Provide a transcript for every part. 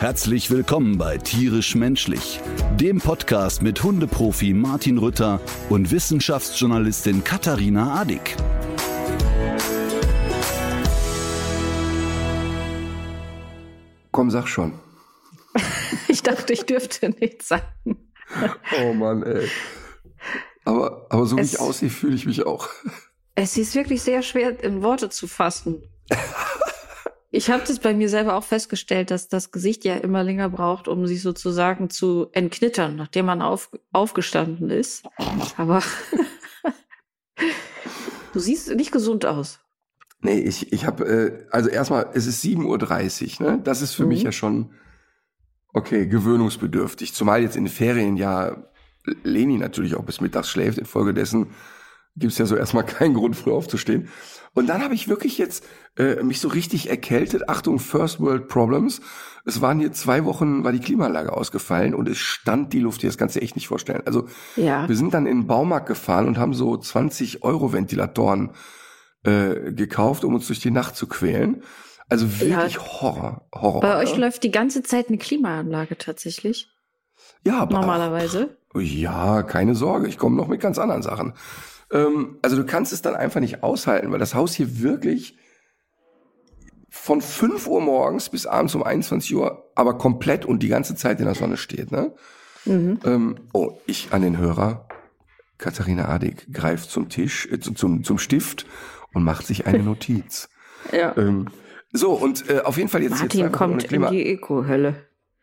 Herzlich willkommen bei Tierisch Menschlich, dem Podcast mit Hundeprofi Martin Rütter und Wissenschaftsjournalistin Katharina Adick. Komm, sag schon. Ich dachte, ich dürfte nichts sagen. Oh Mann, ey. Aber, aber so wie Es- ich aussehe, fühle ich mich auch. Es ist wirklich sehr schwer in Worte zu fassen. Ich habe das bei mir selber auch festgestellt, dass das Gesicht ja immer länger braucht, um sich sozusagen zu entknittern, nachdem man auf, aufgestanden ist. Aber du siehst nicht gesund aus. Nee, ich, ich habe, äh, also erstmal, es ist 7.30 Uhr, ne? Das ist für mich Mhm. ja schon, okay, gewöhnungsbedürftig. Zumal jetzt in den Ferien ja Leni natürlich auch bis mittags schläft. Infolgedessen gibt's ja so erstmal keinen Grund, früh aufzustehen. Und dann habe ich wirklich jetzt äh, mich so richtig erkältet. Achtung, First World Problems. Es waren hier zwei Wochen, war die Klimaanlage ausgefallen und es stand die Luft hier. Das kannst du dir echt nicht vorstellen. Also Ja. Wir sind dann in den Baumarkt gefahren und haben so 20 Euro Ventilatoren äh, gekauft, um uns durch die Nacht zu quälen. Also wirklich Horror, Horror. Bei euch läuft die ganze Zeit eine Klimaanlage tatsächlich. ja, aber Normalerweise. Ja, keine Sorge, ich komme noch mit ganz anderen Sachen. Ähm, also du kannst es dann einfach nicht aushalten, weil das Haus hier wirklich von 5 Uhr morgens bis abends um 21 Uhr, aber komplett und die ganze Zeit in der Sonne steht. Ne? Mhm. Ähm, oh, ich an den Hörer. Katharina Adig greift zum Tisch, äh, zum- zum, Stift und macht sich eine Notiz. Ja. ähm, so, und äh, auf jeden Fall jetzt, jetzt Martin Wochen kommt ohne in Klima, die Eco-Hölle.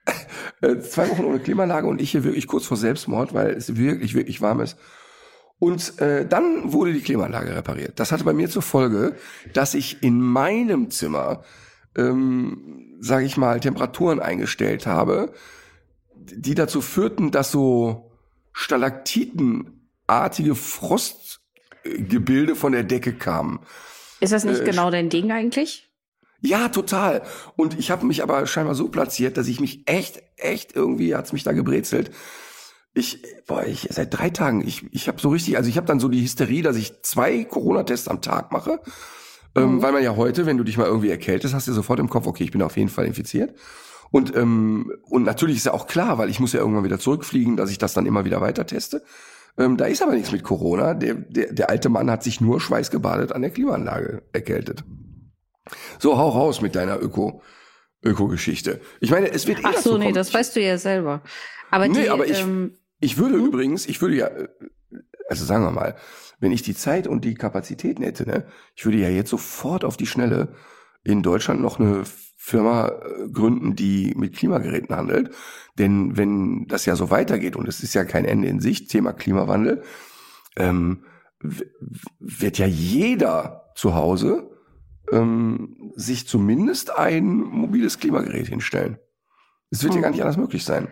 äh, zwei Wochen ohne Klimaanlage und ich hier wirklich kurz vor Selbstmord, weil es wirklich, wirklich warm ist. Und äh, dann wurde die Klimaanlage repariert. Das hatte bei mir zur Folge, dass ich in meinem Zimmer, ähm, sage ich mal, Temperaturen eingestellt habe, die dazu führten, dass so stalaktitenartige Frostgebilde von der Decke kamen. Ist das nicht Äh, genau dein Ding eigentlich? Ja, total. Und ich habe mich aber scheinbar so platziert, dass ich mich echt, echt irgendwie hat's mich da gebrezelt. Ich, boah, ich seit drei Tagen, ich, ich habe so richtig, also ich habe dann so die Hysterie, dass ich zwei Corona-Tests am Tag mache, ähm, weil man ja heute, wenn du dich mal irgendwie erkältest, hast du sofort im Kopf, okay, ich bin auf jeden Fall infiziert. Und ähm, und natürlich ist ja auch klar, weil ich muss ja irgendwann wieder zurückfliegen, dass ich das dann immer wieder weiter teste. Ähm, da ist aber nichts mit Corona. Der, der, der alte Mann hat sich nur schweißgebadet an der Klimaanlage erkältet. So, hau raus mit deiner Öko, Öko-Geschichte. Ich meine, es wird eh Ach so, nee, das weißt du ja selber. Aber Nee, die, aber ich- ähm, Ich würde übrigens, ich würde ja, äh, also sagen wir mal, wenn ich die Zeit und die Kapazitäten hätte, ne, ich würde ja jetzt sofort auf die Schnelle in Deutschland noch eine Firma äh, gründen, die mit Klimageräten handelt. Denn wenn das ja so weitergeht und es ist ja kein Ende in Sicht, Thema Klimawandel, ähm, wird ja jeder zu Hause ähm, sich zumindest ein mobiles Klimagerät hinstellen. Es wird ja Mhm. gar nicht anders möglich sein.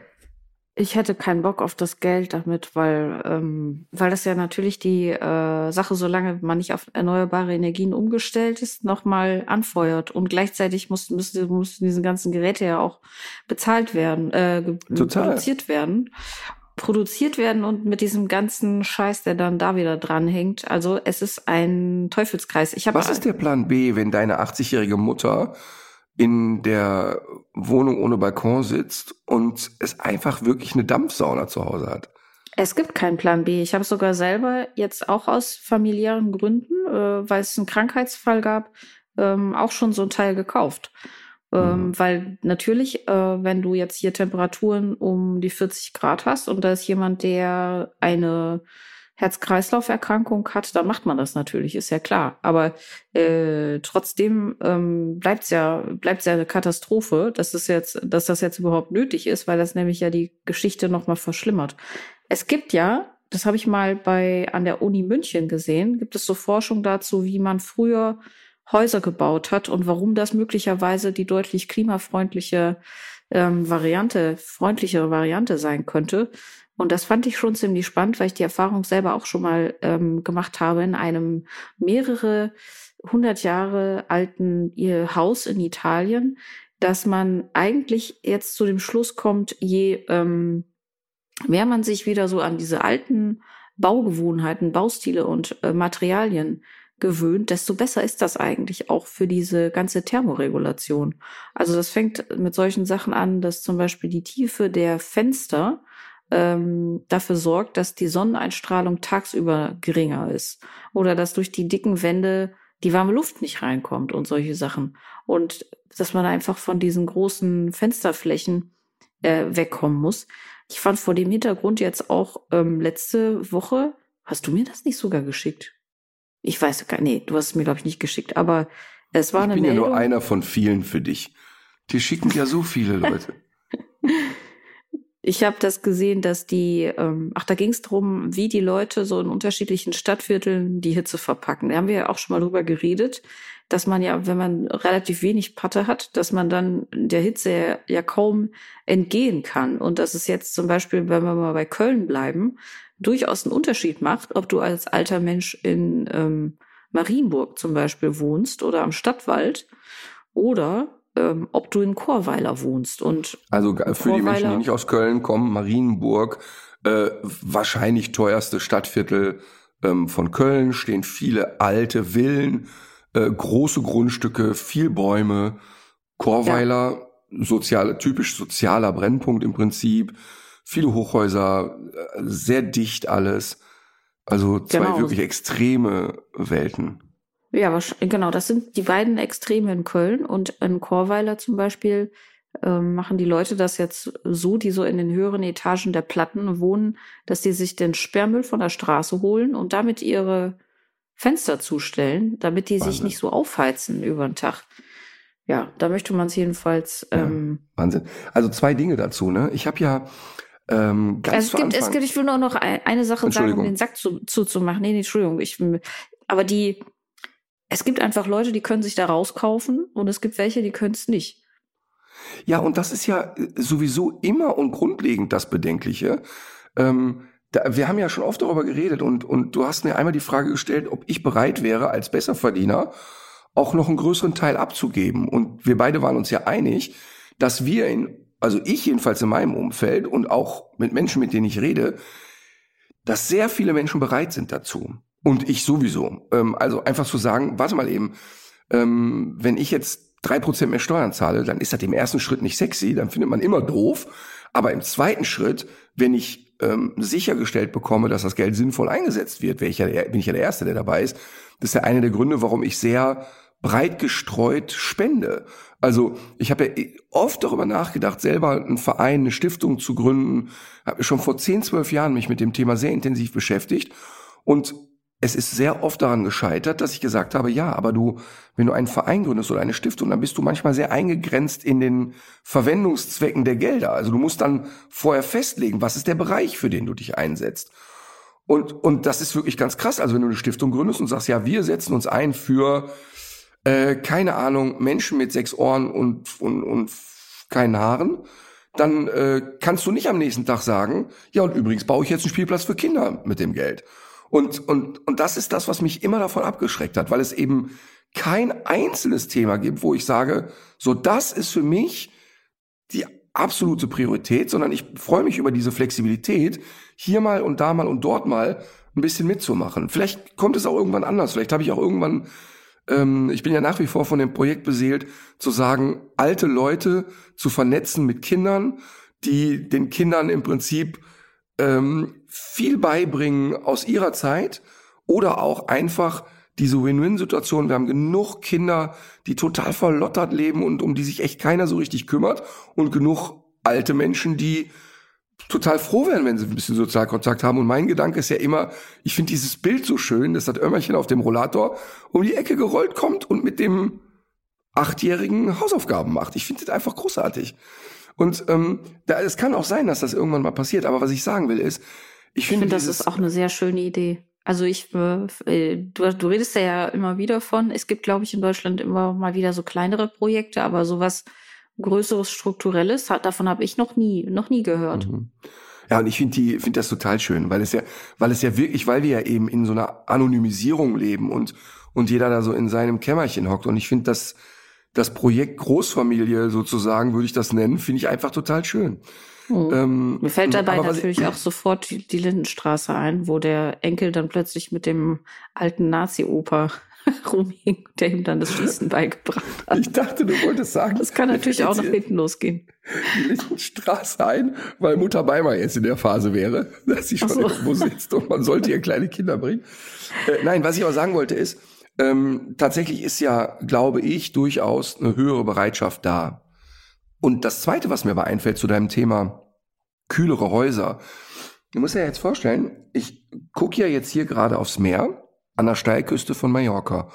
Ich hätte keinen Bock auf das Geld damit, weil, ähm, weil das ja natürlich die äh, Sache, solange man nicht auf erneuerbare Energien umgestellt ist, nochmal anfeuert. Und gleichzeitig mussten, müssen, müssen diese ganzen Geräte ja auch bezahlt werden, äh, Total. produziert werden. Produziert werden und mit diesem ganzen Scheiß, der dann da wieder dranhängt. Also es ist ein Teufelskreis. Ich Was ist der Plan B, wenn deine 80-jährige Mutter in der Wohnung ohne Balkon sitzt und es einfach wirklich eine Dampfsauna zu Hause hat? Es gibt keinen Plan B. Ich habe sogar selber jetzt auch aus familiären Gründen, äh, weil es einen Krankheitsfall gab, ähm, auch schon so ein Teil gekauft. Ähm, Mhm. Weil natürlich, äh, wenn du jetzt hier Temperaturen um die 40 Grad hast und da ist jemand, der eine Herz-Kreislauf-Erkrankung hat, dann macht man das natürlich, ist ja klar. Aber äh, trotzdem ähm, bleibt's ja, bleibt's ja eine Katastrophe, dass das jetzt, dass das jetzt überhaupt nötig ist, weil das nämlich ja die Geschichte noch mal verschlimmert. Es gibt ja, das habe ich mal bei an der Uni München gesehen, gibt es so Forschung dazu, wie man früher Häuser gebaut hat und warum das möglicherweise die deutlich klimafreundliche ähm, Variante, freundlichere Variante sein könnte. Und das fand ich schon ziemlich spannend, weil ich die Erfahrung selber auch schon mal ähm, gemacht habe in einem mehrere hundert Jahre alten ihr Haus in Italien, dass man eigentlich jetzt zu dem Schluss kommt, je ähm, mehr man sich wieder so an diese alten Baugewohnheiten, Baustile und äh, Materialien gewöhnt, desto besser ist das eigentlich auch für diese ganze Thermoregulation. Also das fängt mit solchen Sachen an, dass zum Beispiel die Tiefe der Fenster ähm, dafür sorgt, dass die Sonneneinstrahlung tagsüber geringer ist oder dass durch die dicken Wände die warme Luft nicht reinkommt und solche Sachen. Und dass man einfach von diesen großen Fensterflächen äh, wegkommen muss. Ich fand vor dem Hintergrund jetzt auch ähm, letzte Woche, hast du mir das nicht sogar geschickt? Ich weiß gar nee, du hast es mir, glaube ich, nicht geschickt, aber es war ich eine bin Meldung. ja nur einer von vielen für dich. Die schicken ja so viele Leute. Ich habe das gesehen, dass die, ähm, ach, da ging es darum, wie die Leute so in unterschiedlichen Stadtvierteln die Hitze verpacken. Da haben wir ja auch schon mal drüber geredet, dass man ja, wenn man relativ wenig Patte hat, dass man dann der Hitze ja, ja kaum entgehen kann. Und dass es jetzt zum Beispiel, wenn wir mal bei Köln bleiben, durchaus einen Unterschied macht, ob du als alter Mensch in ähm, Marienburg zum Beispiel wohnst oder am Stadtwald oder ähm, ob du in Chorweiler wohnst. Und Also für die Menschen, die Chorweiler- nicht aus Köln kommen, Marienburg, äh, wahrscheinlich teuerste Stadtviertel ähm, von Köln, stehen viele alte Villen, äh, große Grundstücke, viel Bäume, Chorweiler, soziale, typisch sozialer Brennpunkt im Prinzip, viele Hochhäuser, äh, sehr dicht alles. Also zwei Genau. wirklich extreme Welten. Ja, wahrsch- genau, das sind die beiden Extreme in Köln und in Chorweiler zum Beispiel ähm, machen die Leute das jetzt so, die so in den höheren Etagen der Platten wohnen, dass sie sich den Sperrmüll von der Straße holen und damit ihre Fenster zustellen, damit die sich Wahnsinn. nicht so aufheizen über den Tag. Ja, da möchte man es jedenfalls. Ja. Ähm, Wahnsinn. Also zwei Dinge dazu, ne? Ich habe ja ähm, ganz also es gibt, es Anfang- gibt, ich will nur noch ein- eine Sache sagen, um den Sack zu, zuzumachen. Nee, nee, Entschuldigung. Ich, aber die, es gibt einfach Leute, die können sich da rauskaufen und es gibt welche, die können es nicht. Ja, und das ist ja äh, sowieso immer und grundlegend das Bedenkliche. Ähm, da, wir haben ja schon oft darüber geredet und, und du hast mir einmal die Frage gestellt, ob ich bereit wäre, als Besserverdiener auch noch einen größeren Teil abzugeben. Und wir beide waren uns ja einig, dass wir in, also ich jedenfalls in meinem Umfeld und auch mit Menschen, mit denen ich rede, dass sehr viele Menschen bereit sind dazu. Und ich sowieso. Ähm, also einfach zu sagen, warte mal eben, ähm, wenn ich jetzt drei Prozent mehr Steuern zahle, dann ist das im ersten Schritt nicht sexy, dann findet man immer doof. Aber im zweiten Schritt, wenn ich ähm, sichergestellt bekomme, dass das Geld sinnvoll eingesetzt wird, ich ja der, bin ich ja der Erste, der dabei ist. Das ist ja einer der Gründe, warum ich sehr breit gestreut spende. Also ich habe ja oft darüber nachgedacht, selber einen Verein, eine Stiftung zu gründen. Habe schon vor 10, 12 Jahren mich mit dem Thema sehr intensiv beschäftigt. Und es ist sehr oft daran gescheitert, dass ich gesagt habe, ja, aber du, wenn du einen Verein gründest oder eine Stiftung, dann bist du manchmal sehr eingegrenzt in den Verwendungszwecken der Gelder. Also du musst dann vorher festlegen, was ist der Bereich, für den du dich einsetzt. Und, und das ist wirklich ganz krass. Also wenn du eine Stiftung gründest und sagst, ja, wir setzen uns ein für, äh, keine Ahnung, Menschen mit sechs Ohren und, und, und keinen Haaren, dann äh, kannst du nicht am nächsten Tag sagen, ja, und übrigens baue ich jetzt einen Spielplatz für Kinder mit dem Geld. Und, und, und das ist das, was mich immer davon abgeschreckt hat, weil es eben kein einzelnes Thema gibt, wo ich sage, so das ist für mich die absolute Priorität, sondern ich freue mich über diese Flexibilität, hier mal und da mal und dort mal ein bisschen mitzumachen. Vielleicht kommt es auch irgendwann anders. Vielleicht habe ich auch irgendwann, ähm, ich bin ja nach wie vor von dem Projekt beseelt, zu sagen, alte Leute zu vernetzen mit Kindern, die den Kindern im Prinzip ähm, viel beibringen aus ihrer Zeit oder auch einfach diese Win-Win-Situation. Wir haben genug Kinder, die total verlottert leben und um die sich echt keiner so richtig kümmert und genug alte Menschen, die total froh werden, wenn sie ein bisschen Sozialkontakt haben. Und mein Gedanke ist ja immer, ich finde dieses Bild so schön, dass das Ömmerchen auf dem Rollator um die Ecke gerollt kommt und mit dem Achtjährigen Hausaufgaben macht. Ich finde das einfach großartig. Und ähm, da, es kann auch sein, dass das irgendwann mal passiert. Aber was ich sagen will ist, ich Ich finde, finde, das ist auch eine sehr schöne Idee. Also ich, äh, äh, du, du redest ja immer wieder von, es gibt, glaube ich, in Deutschland immer mal wieder so kleinere Projekte, aber sowas Größeres, Strukturelles, hat, davon habe ich noch nie, noch nie gehört. Mhm. Ja, und ich finde die, finde das total schön, weil es ja, weil es ja wirklich, weil wir ja eben in so einer Anonymisierung leben und, und jeder da so in seinem Kämmerchen hockt. Und ich finde das, das Projekt Großfamilie sozusagen, würde ich das nennen, finde ich einfach total schön. Mhm. Ähm, Mir fällt dabei natürlich ich, auch sofort die, die Lindenstraße ein, wo der Enkel dann plötzlich mit dem alten Nazi-Oper rumhing, der ihm dann das Schießen beigebracht hat. Ich dachte, du wolltest sagen. Das kann natürlich auch nach hinten losgehen. Die Lindenstraße ein, weil Mutter Beimer jetzt in der Phase wäre, dass sie schon so. irgendwo sitzt und man sollte ihr kleine Kinder bringen. Äh, nein, was ich aber sagen wollte ist, ähm, tatsächlich ist ja, glaube ich, durchaus eine höhere Bereitschaft da. Und das Zweite, was mir aber einfällt zu deinem Thema kühlere Häuser. Du musst dir ja jetzt vorstellen, ich gucke ja jetzt hier gerade aufs Meer an der Steilküste von Mallorca.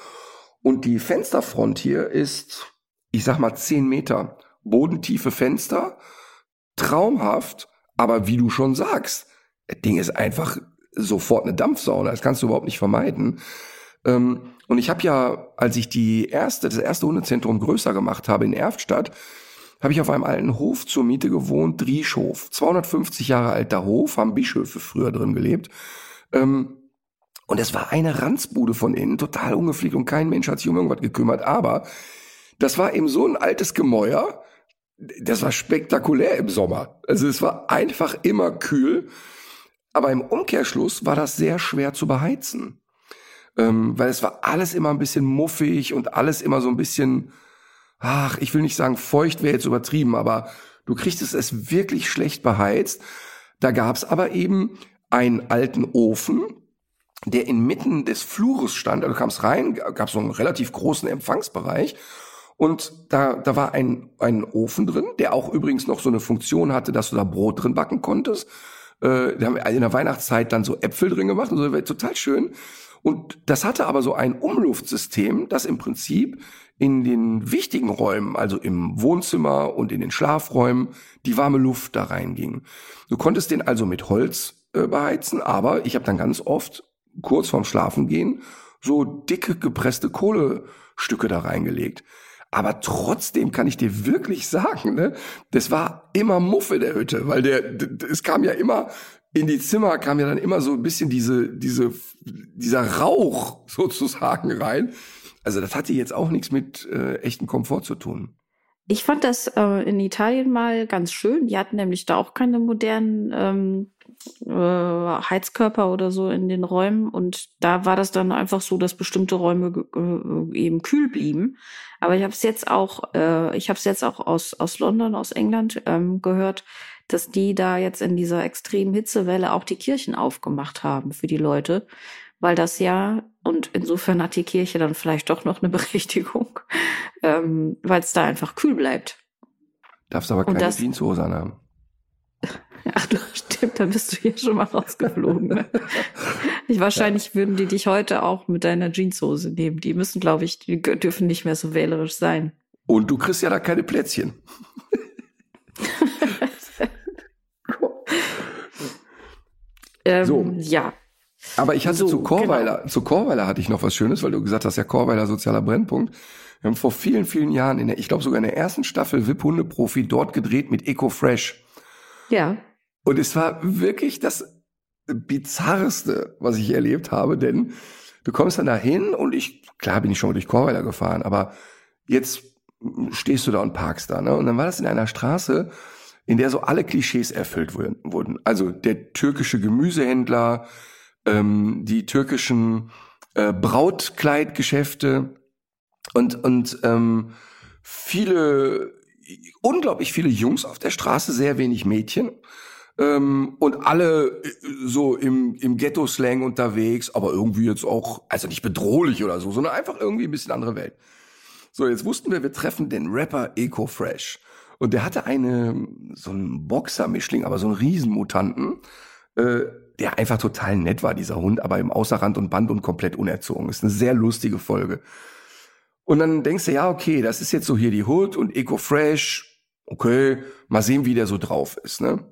Und die Fensterfront hier ist, ich sag mal, zehn Meter. Bodentiefe Fenster, traumhaft, aber wie du schon sagst, das Ding ist einfach sofort eine Dampfsauna. Das kannst du überhaupt nicht vermeiden. Ähm, und ich habe ja, als ich die erste, das erste Hundezentrum größer gemacht habe in Erftstadt, habe ich auf einem alten Hof zur Miete gewohnt, Drieschof. 250 Jahre alter Hof, haben Bischöfe früher drin gelebt. Ähm, und es war eine Ranzbude von innen, total ungepflegt und kein Mensch hat sich um irgendwas gekümmert. Aber das war eben so ein altes Gemäuer, das war spektakulär im Sommer. Also es war einfach immer kühl. Aber im Umkehrschluss war das sehr schwer zu beheizen. Ähm, weil es war alles immer ein bisschen muffig und alles immer so ein bisschen, ach, ich will nicht sagen, feucht wäre jetzt übertrieben, aber du kriegst es wirklich schlecht beheizt. Da gab's aber eben einen alten Ofen, der inmitten des Flures stand. Also du kamst rein, gab so einen relativ großen Empfangsbereich. Und da, da war ein, ein Ofen drin, der auch übrigens noch so eine Funktion hatte, dass du da Brot drin backen konntest. Äh, da haben wir in der Weihnachtszeit dann so Äpfel drin gemacht und so, total schön. Und das hatte aber so ein Umluftsystem, das im Prinzip in den wichtigen Räumen, also im Wohnzimmer und in den Schlafräumen, die warme Luft da reinging. Du konntest den also mit Holz äh, beheizen, aber ich habe dann ganz oft kurz vorm Schlafengehen so dicke gepresste Kohlestücke da reingelegt. Aber trotzdem kann ich dir wirklich sagen, ne, das war immer Muffe der Hütte, weil der, es kam ja immer in die Zimmer kam ja dann immer so ein bisschen diese, diese, dieser Rauch sozusagen rein. Also das hatte jetzt auch nichts mit äh, echten Komfort zu tun. Ich fand das äh, in Italien mal ganz schön. Die hatten nämlich da auch keine modernen ähm, äh, Heizkörper oder so in den Räumen. Und da war das dann einfach so, dass bestimmte Räume äh, eben kühl blieben. Aber ich habe es jetzt auch, äh, ich habe es jetzt auch aus aus London, aus England ähm, gehört, dass die da jetzt in dieser extremen Hitzewelle auch die Kirchen aufgemacht haben für die Leute, weil das ja und insofern hat die Kirche dann vielleicht doch noch eine Berechtigung, ähm, weil es da einfach kühl bleibt. Darfst aber keine Jeanshose anhaben. Ach du, stimmt, dann bist du hier schon mal rausgeflogen. Ne? Ich, wahrscheinlich ja. würden die dich heute auch mit deiner Jeanshose nehmen. Die müssen, glaube ich, die dürfen nicht mehr so wählerisch sein. Und du kriegst ja da keine Plätzchen. ähm, so. Ja. Aber ich hatte so, zu Chorweiler, genau. zu Chorweiler hatte ich noch was Schönes, weil du gesagt hast, ja, Chorweiler sozialer Brennpunkt. Wir haben vor vielen, vielen Jahren in der, ich glaube sogar in der ersten Staffel VIP Hundeprofi dort gedreht mit Eco Fresh. Ja. Und es war wirklich das bizarrste, was ich erlebt habe, denn du kommst dann dahin und ich, klar bin ich schon mal durch Chorweiler gefahren, aber jetzt stehst du da und parkst da, ne? Und dann war das in einer Straße, in der so alle Klischees erfüllt wurden. Also der türkische Gemüsehändler, ähm, die türkischen äh, Brautkleidgeschäfte und und ähm, viele unglaublich viele Jungs auf der Straße, sehr wenig Mädchen. Ähm, und alle äh, so im, im Ghetto-Slang unterwegs, aber irgendwie jetzt auch, also nicht bedrohlich oder so, sondern einfach irgendwie ein bisschen andere Welt. So, jetzt wussten wir, wir treffen den Rapper Eco Fresh. Und der hatte eine, so einen Boxer-Mischling, aber so einen Riesenmutanten, äh, der einfach total nett war, dieser Hund, aber im Außerrand und Band und komplett unerzogen. Ist eine sehr lustige Folge. Und dann denkst du, ja, okay, das ist jetzt so hier die Hood und Eco Fresh. Okay, mal sehen, wie der so drauf ist, ne?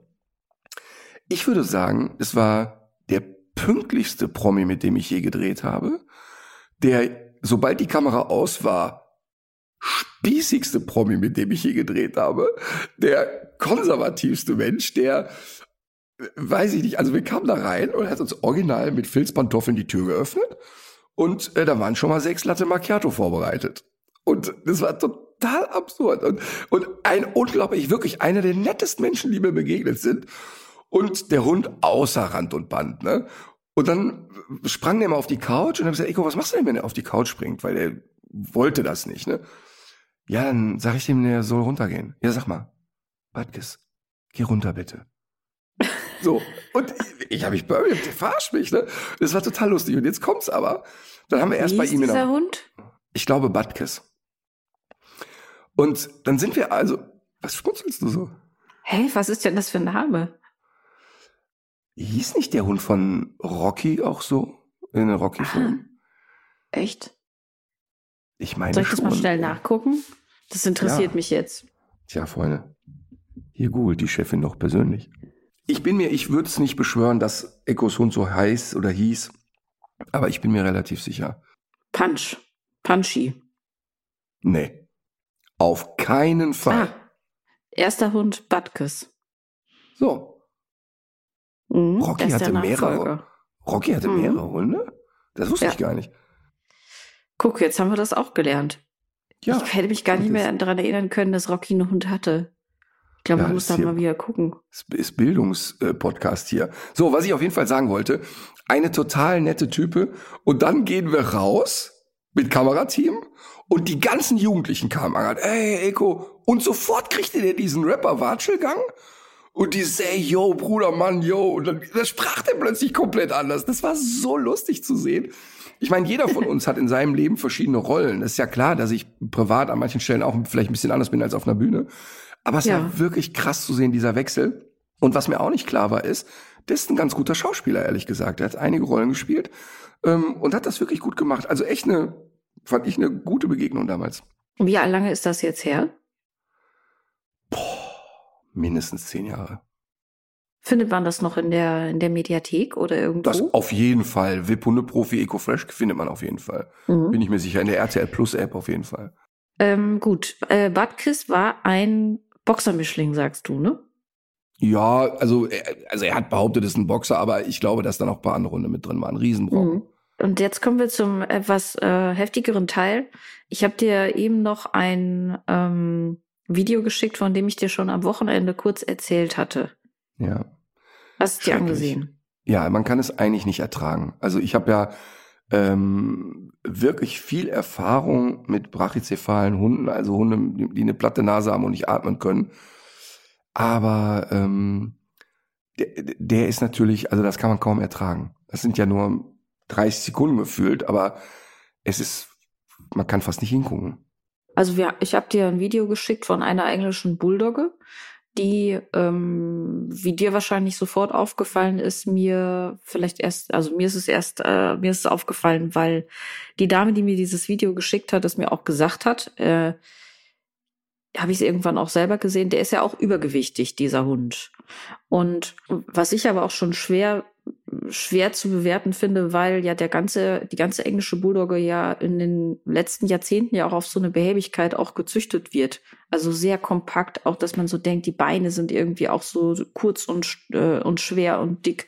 Ich würde sagen, es war der pünktlichste Promi, mit dem ich je gedreht habe, der, sobald die Kamera aus war, spießigste Promi, mit dem ich je gedreht habe, der konservativste Mensch, der weiß ich nicht, also wir kamen da rein und er hat uns original mit Filzpantoffeln die Tür geöffnet und äh, da waren schon mal sechs Latte Macchiato vorbereitet. Und das war total absurd und, und ein unglaublich, wirklich einer der nettesten Menschen, die mir begegnet sind. Und der Hund außer Rand und Band, ne? Und dann sprang der mal auf die Couch und dann hab ich gesagt, Eko, was machst du denn, wenn er auf die Couch springt? Weil er wollte das nicht, ne? Ja, dann sag ich dem, der soll runtergehen. Ja, sag mal, Badkes, geh runter bitte. So, und ich, habe mich Burger, der verarscht mich, ne? Das war total lustig. Und jetzt kommt's aber. Dann haben wir erst Wie bei ist ihm dieser der, Hund? ich glaube, Badkes. Und dann sind wir also, was schmunzelst du so? Hey, was ist denn das für ein Name? Hieß nicht der Hund von Rocky auch so? In den Rocky-Film? Echt? Ich meine Soll ich das schon. mal schnell nachgucken? Das interessiert Ja. mich jetzt. Tja, Freunde. Hier googelt die Chefin doch persönlich. Ich bin mir, ich würde es nicht beschwören, dass Echos Hund so heißt oder hieß, aber ich bin mir relativ sicher. Punch. Punchy. Nee. Auf keinen Fall. Ah. Erster Hund, Butkus. So. Mhm, Rocky hatte mehrere. Rocky hatte Mhm. mehrere Hunde? Das wusste Ja. ich gar nicht. Guck, jetzt haben wir das auch gelernt. Ja. ich hätte mich gar nicht mehr daran erinnern können, dass Rocky einen Hund hatte. Ich glaube, Ja, man muss da mal wieder gucken. ist, ist Bildungspodcast hier. So, was ich auf jeden Fall sagen wollte, eine total nette Type und dann gehen wir raus mit Kamerateam und die ganzen Jugendlichen kamen an, ey Eko und sofort kriegte der diesen Rapper Watschelgang und die ey yo Bruder Mann yo und dann, dann sprach der plötzlich komplett anders. Das war so lustig zu sehen. Ich meine, jeder von uns hat in seinem Leben verschiedene Rollen. Das ist ja klar, dass ich privat an manchen Stellen auch vielleicht ein bisschen anders bin als auf einer Bühne. Aber es Ja. war wirklich krass zu sehen, dieser Wechsel. Und was mir auch nicht klar war, ist, das ist ein ganz guter Schauspieler, ehrlich gesagt. Er hat einige Rollen gespielt ähm, und hat das wirklich gut gemacht. Also echt eine, fand ich eine gute Begegnung damals. Wie lange ist das jetzt her? Mindestens zehn Jahre. Findet man das noch in der, in der Mediathek oder irgendwo? Das auf jeden Fall. VIP Hundeprofi Eco Fresh findet man auf jeden Fall. Mhm. Bin ich mir sicher. In der RTL Plus App auf jeden Fall. Ähm, gut, äh, Butkus war ein Boxermischling, sagst du, ne? Ja, also er, also er hat behauptet, es ist ein Boxer, aber ich glaube, dass da noch ein paar andere Hunde mit drin waren. Riesenbrocken. Mhm. Und jetzt kommen wir zum etwas äh, heftigeren Teil. Ich habe dir eben noch ein ähm, Video geschickt, von dem ich dir schon am Wochenende kurz erzählt hatte. Ja. Hast du dir angesehen? Ja, man kann es eigentlich nicht ertragen. Also ich habe ja ähm, wirklich viel Erfahrung mit brachycephalen Hunden, also Hunde, die eine platte Nase haben und nicht atmen können. Aber ähm, der, der ist natürlich, also das kann man kaum ertragen. Das sind ja nur 30 Sekunden gefühlt, aber es ist, man kann fast nicht hingucken. Also wir, ich habe dir ein Video geschickt von einer englischen Bulldogge, die, ähm, wie dir wahrscheinlich sofort aufgefallen ist, mir vielleicht erst, also mir ist es erst, äh, mir ist es aufgefallen, weil die Dame, die mir dieses Video geschickt hat, es mir auch gesagt hat, äh, habe ich es irgendwann auch selber gesehen, der ist ja auch übergewichtig, dieser Hund. Und was ich aber auch schon schwer schwer zu bewerten finde, weil ja der ganze, die ganze englische Bulldogge ja in den letzten Jahrzehnten ja auch auf so eine Behäbigkeit auch gezüchtet wird. Also sehr kompakt, auch dass man so denkt, die Beine sind irgendwie auch so kurz und, äh, und schwer und dick.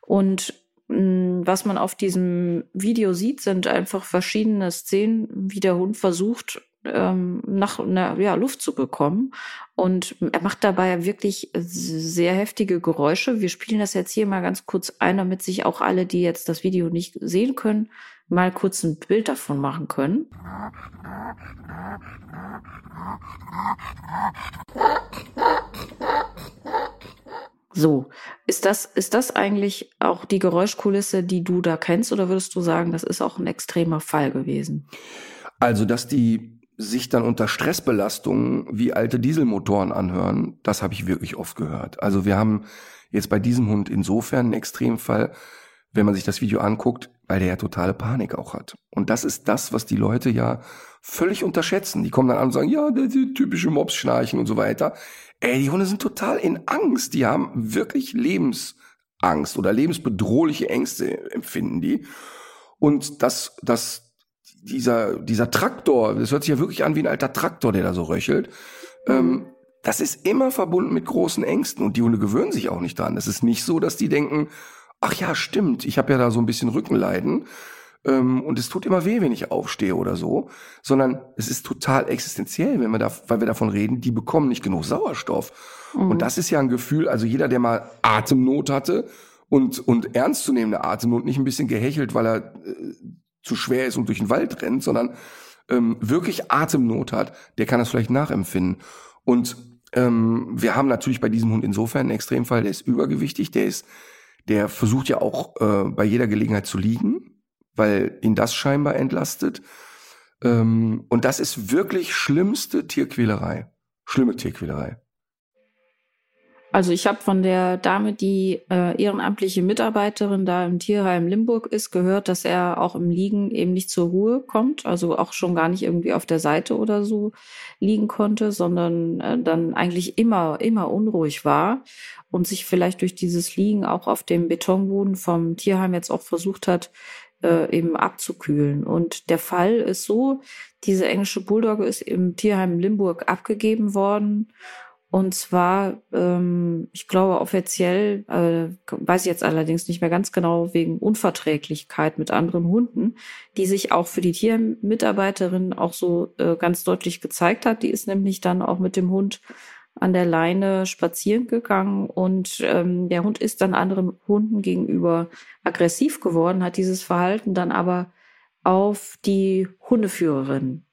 Und mh, was man auf diesem Video sieht, sind einfach verschiedene Szenen, wie der Hund versucht, ähm, nach einer ja, Luft zu bekommen. Und er macht dabei wirklich sehr heftige Geräusche. Wir spielen das jetzt hier mal ganz kurz ein, damit sich auch alle, die jetzt das Video nicht sehen können, mal kurz ein Bild davon machen können. So, ist das, ist das eigentlich auch die Geräuschkulisse, die du da kennst, oder würdest du sagen, das ist auch ein extremer Fall gewesen? Also, dass die sich dann unter Stressbelastungen wie alte Dieselmotoren anhören, das habe ich wirklich oft gehört. Also wir haben jetzt bei diesem Hund insofern einen Extremfall, wenn man sich das Video anguckt, weil der ja totale Panik auch hat. Und das ist das, was die Leute ja völlig unterschätzen. Die kommen dann an und sagen, ja, der sind typische Mobs-Schnarchen und so weiter. Ey, die Hunde sind total in Angst. Die haben wirklich Lebensangst oder lebensbedrohliche Ängste empfinden die. Und das, das dieser, dieser Traktor, das hört sich ja wirklich an wie ein alter Traktor, der da so röchelt. Ähm, das ist immer verbunden mit großen Ängsten und die Hunde gewöhnen sich auch nicht dran. Es ist nicht so, dass die denken, ach ja, stimmt, ich habe ja da so ein bisschen Rückenleiden ähm, und es tut immer weh, wenn ich aufstehe oder so, sondern es ist total existenziell, wenn wir da, weil wir davon reden, die bekommen nicht genug Sauerstoff. Mhm. Und das ist ja ein Gefühl, also jeder, der mal Atemnot hatte und, und ernstzunehmende Atemnot, nicht ein bisschen gehechelt, weil er äh, zu schwer ist und durch den Wald rennt, sondern ähm, wirklich Atemnot hat, der kann das vielleicht nachempfinden. Und ähm, wir haben natürlich bei diesem Hund insofern einen Extremfall, der ist übergewichtig, der ist, der versucht ja auch äh, bei jeder Gelegenheit zu liegen, weil ihn das scheinbar entlastet. Ähm, und das ist wirklich schlimmste Tierquälerei. Schlimme Tierquälerei. Also ich habe von der Dame, die äh, ehrenamtliche Mitarbeiterin da im Tierheim Limburg ist, gehört, dass er auch im Liegen eben nicht zur Ruhe kommt, also auch schon gar nicht irgendwie auf der Seite oder so liegen konnte, sondern äh, dann eigentlich immer, immer unruhig war und sich vielleicht durch dieses Liegen auch auf dem Betonboden vom Tierheim jetzt auch versucht hat, äh, eben abzukühlen. Und der Fall ist so, diese englische Bulldogge ist im Tierheim Limburg abgegeben worden und zwar, ähm, ich glaube, offiziell, äh, weiß ich jetzt allerdings nicht mehr ganz genau, wegen Unverträglichkeit mit anderen Hunden, die sich auch für die Tiermitarbeiterin auch so äh, ganz deutlich gezeigt hat. Die ist nämlich dann auch mit dem Hund an der Leine spazieren gegangen und ähm, der Hund ist dann anderen Hunden gegenüber aggressiv geworden, hat dieses Verhalten dann aber auf die Hundeführerin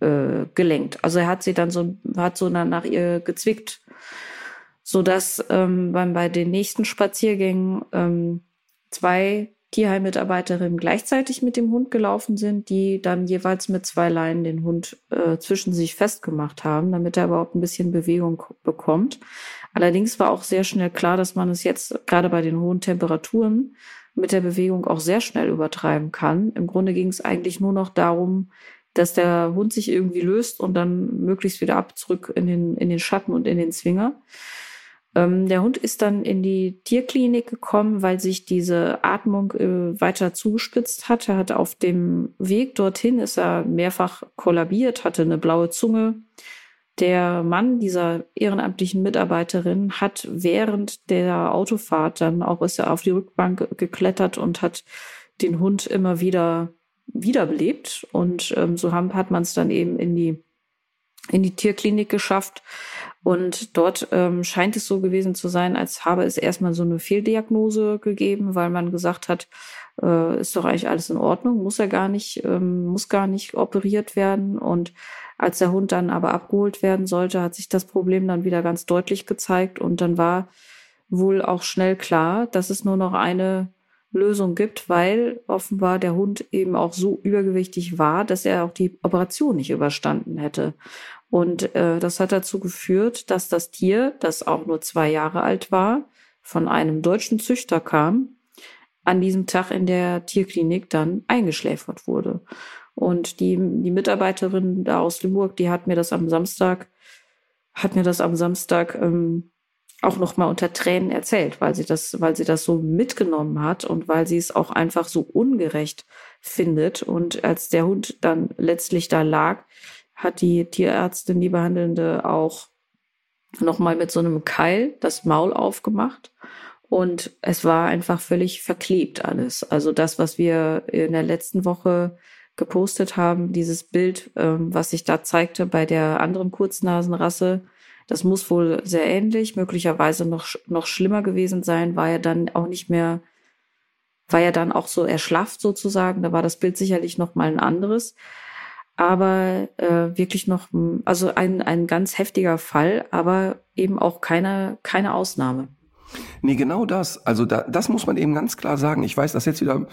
äh, gelenkt. Also er hat sie dann so, hat so nach ihr gezwickt, so dass ähm, beim, bei den nächsten Spaziergängen ähm, zwei Tierheimmitarbeiterinnen gleichzeitig mit dem Hund gelaufen sind, die dann jeweils mit zwei Leinen den Hund äh, zwischen sich festgemacht haben, damit er überhaupt ein bisschen Bewegung bekommt. Allerdings war auch sehr schnell klar, dass man es jetzt gerade bei den hohen Temperaturen mit der Bewegung auch sehr schnell übertreiben kann. Im Grunde ging es eigentlich nur noch darum, dass der Hund sich irgendwie löst und dann möglichst wieder ab zurück in den, in den Schatten und in den Zwinger. Ähm, der Hund ist dann in die Tierklinik gekommen, weil sich diese Atmung äh, weiter zugespitzt hat. Er hat auf dem Weg dorthin ist er mehrfach kollabiert, hatte eine blaue Zunge. Der Mann dieser ehrenamtlichen Mitarbeiterin hat während der Autofahrt dann auch ist er auf die Rückbank geklettert und hat den Hund immer wieder wiederbelebt. Und ähm, so haben, hat man es dann eben in die, in die Tierklinik geschafft. Und dort ähm, scheint es so gewesen zu sein, als habe es erstmal so eine Fehldiagnose gegeben, weil man gesagt hat, äh, ist doch eigentlich alles in Ordnung, muss er gar nicht, ähm, muss gar nicht operiert werden. Und als der Hund dann aber abgeholt werden sollte, hat sich das Problem dann wieder ganz deutlich gezeigt. Und dann war wohl auch schnell klar, dass es nur noch eine Lösung gibt, weil offenbar der Hund eben auch so übergewichtig war, dass er auch die Operation nicht überstanden hätte. Und äh, das hat dazu geführt, dass das Tier, das auch nur zwei Jahre alt war, von einem deutschen Züchter kam, an diesem Tag in der Tierklinik dann eingeschläfert wurde. Und die, die Mitarbeiterin da aus Limburg, die hat mir das am Samstag, hat mir das am Samstag ähm, auch noch mal unter Tränen erzählt, weil sie das, weil sie das so mitgenommen hat und weil sie es auch einfach so ungerecht findet. Und als der Hund dann letztlich da lag, hat die Tierärztin, die Behandelnde, auch noch mal mit so einem Keil das Maul aufgemacht. Und es war einfach völlig verklebt alles. Also das, was wir in der letzten Woche gepostet haben, dieses Bild, ähm, was sich da zeigte bei der anderen Kurznasenrasse, das muss wohl sehr ähnlich, möglicherweise noch, noch schlimmer gewesen sein, war ja dann auch nicht mehr, war ja dann auch so erschlafft sozusagen. Da war das Bild sicherlich noch mal ein anderes. Aber äh, wirklich noch, also ein, ein ganz heftiger Fall, aber eben auch keine, keine Ausnahme. Nee, genau das. Also da, das muss man eben ganz klar sagen. Ich weiß, dass jetzt wieder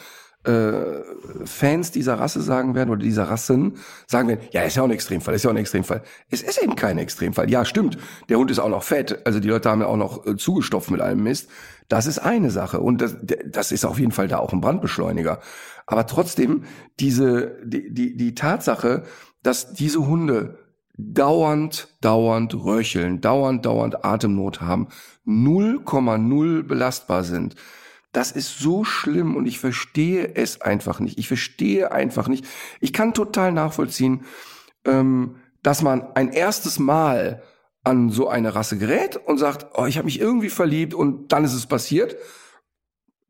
äh, Fans dieser Rasse sagen werden oder dieser Rassen sagen werden, ja, ist ja auch ein Extremfall, ist ja auch ein Extremfall. Es ist eben kein Extremfall. Ja, stimmt. Der Hund ist auch noch fett. Also die Leute haben ja auch noch äh, zugestopft mit allem Mist. Das ist eine Sache. Und das, das ist auf jeden Fall da auch ein Brandbeschleuniger. Aber trotzdem, diese, die, die, die Tatsache, dass diese Hunde dauernd, dauernd röcheln, dauernd, dauernd Atemnot haben, 0,0 belastbar sind, das ist so schlimm und ich verstehe es einfach nicht. Ich verstehe einfach nicht. Ich kann total nachvollziehen, ähm, dass man ein erstes Mal an so eine Rasse gerät und sagt, oh, ich habe mich irgendwie verliebt und dann ist es passiert.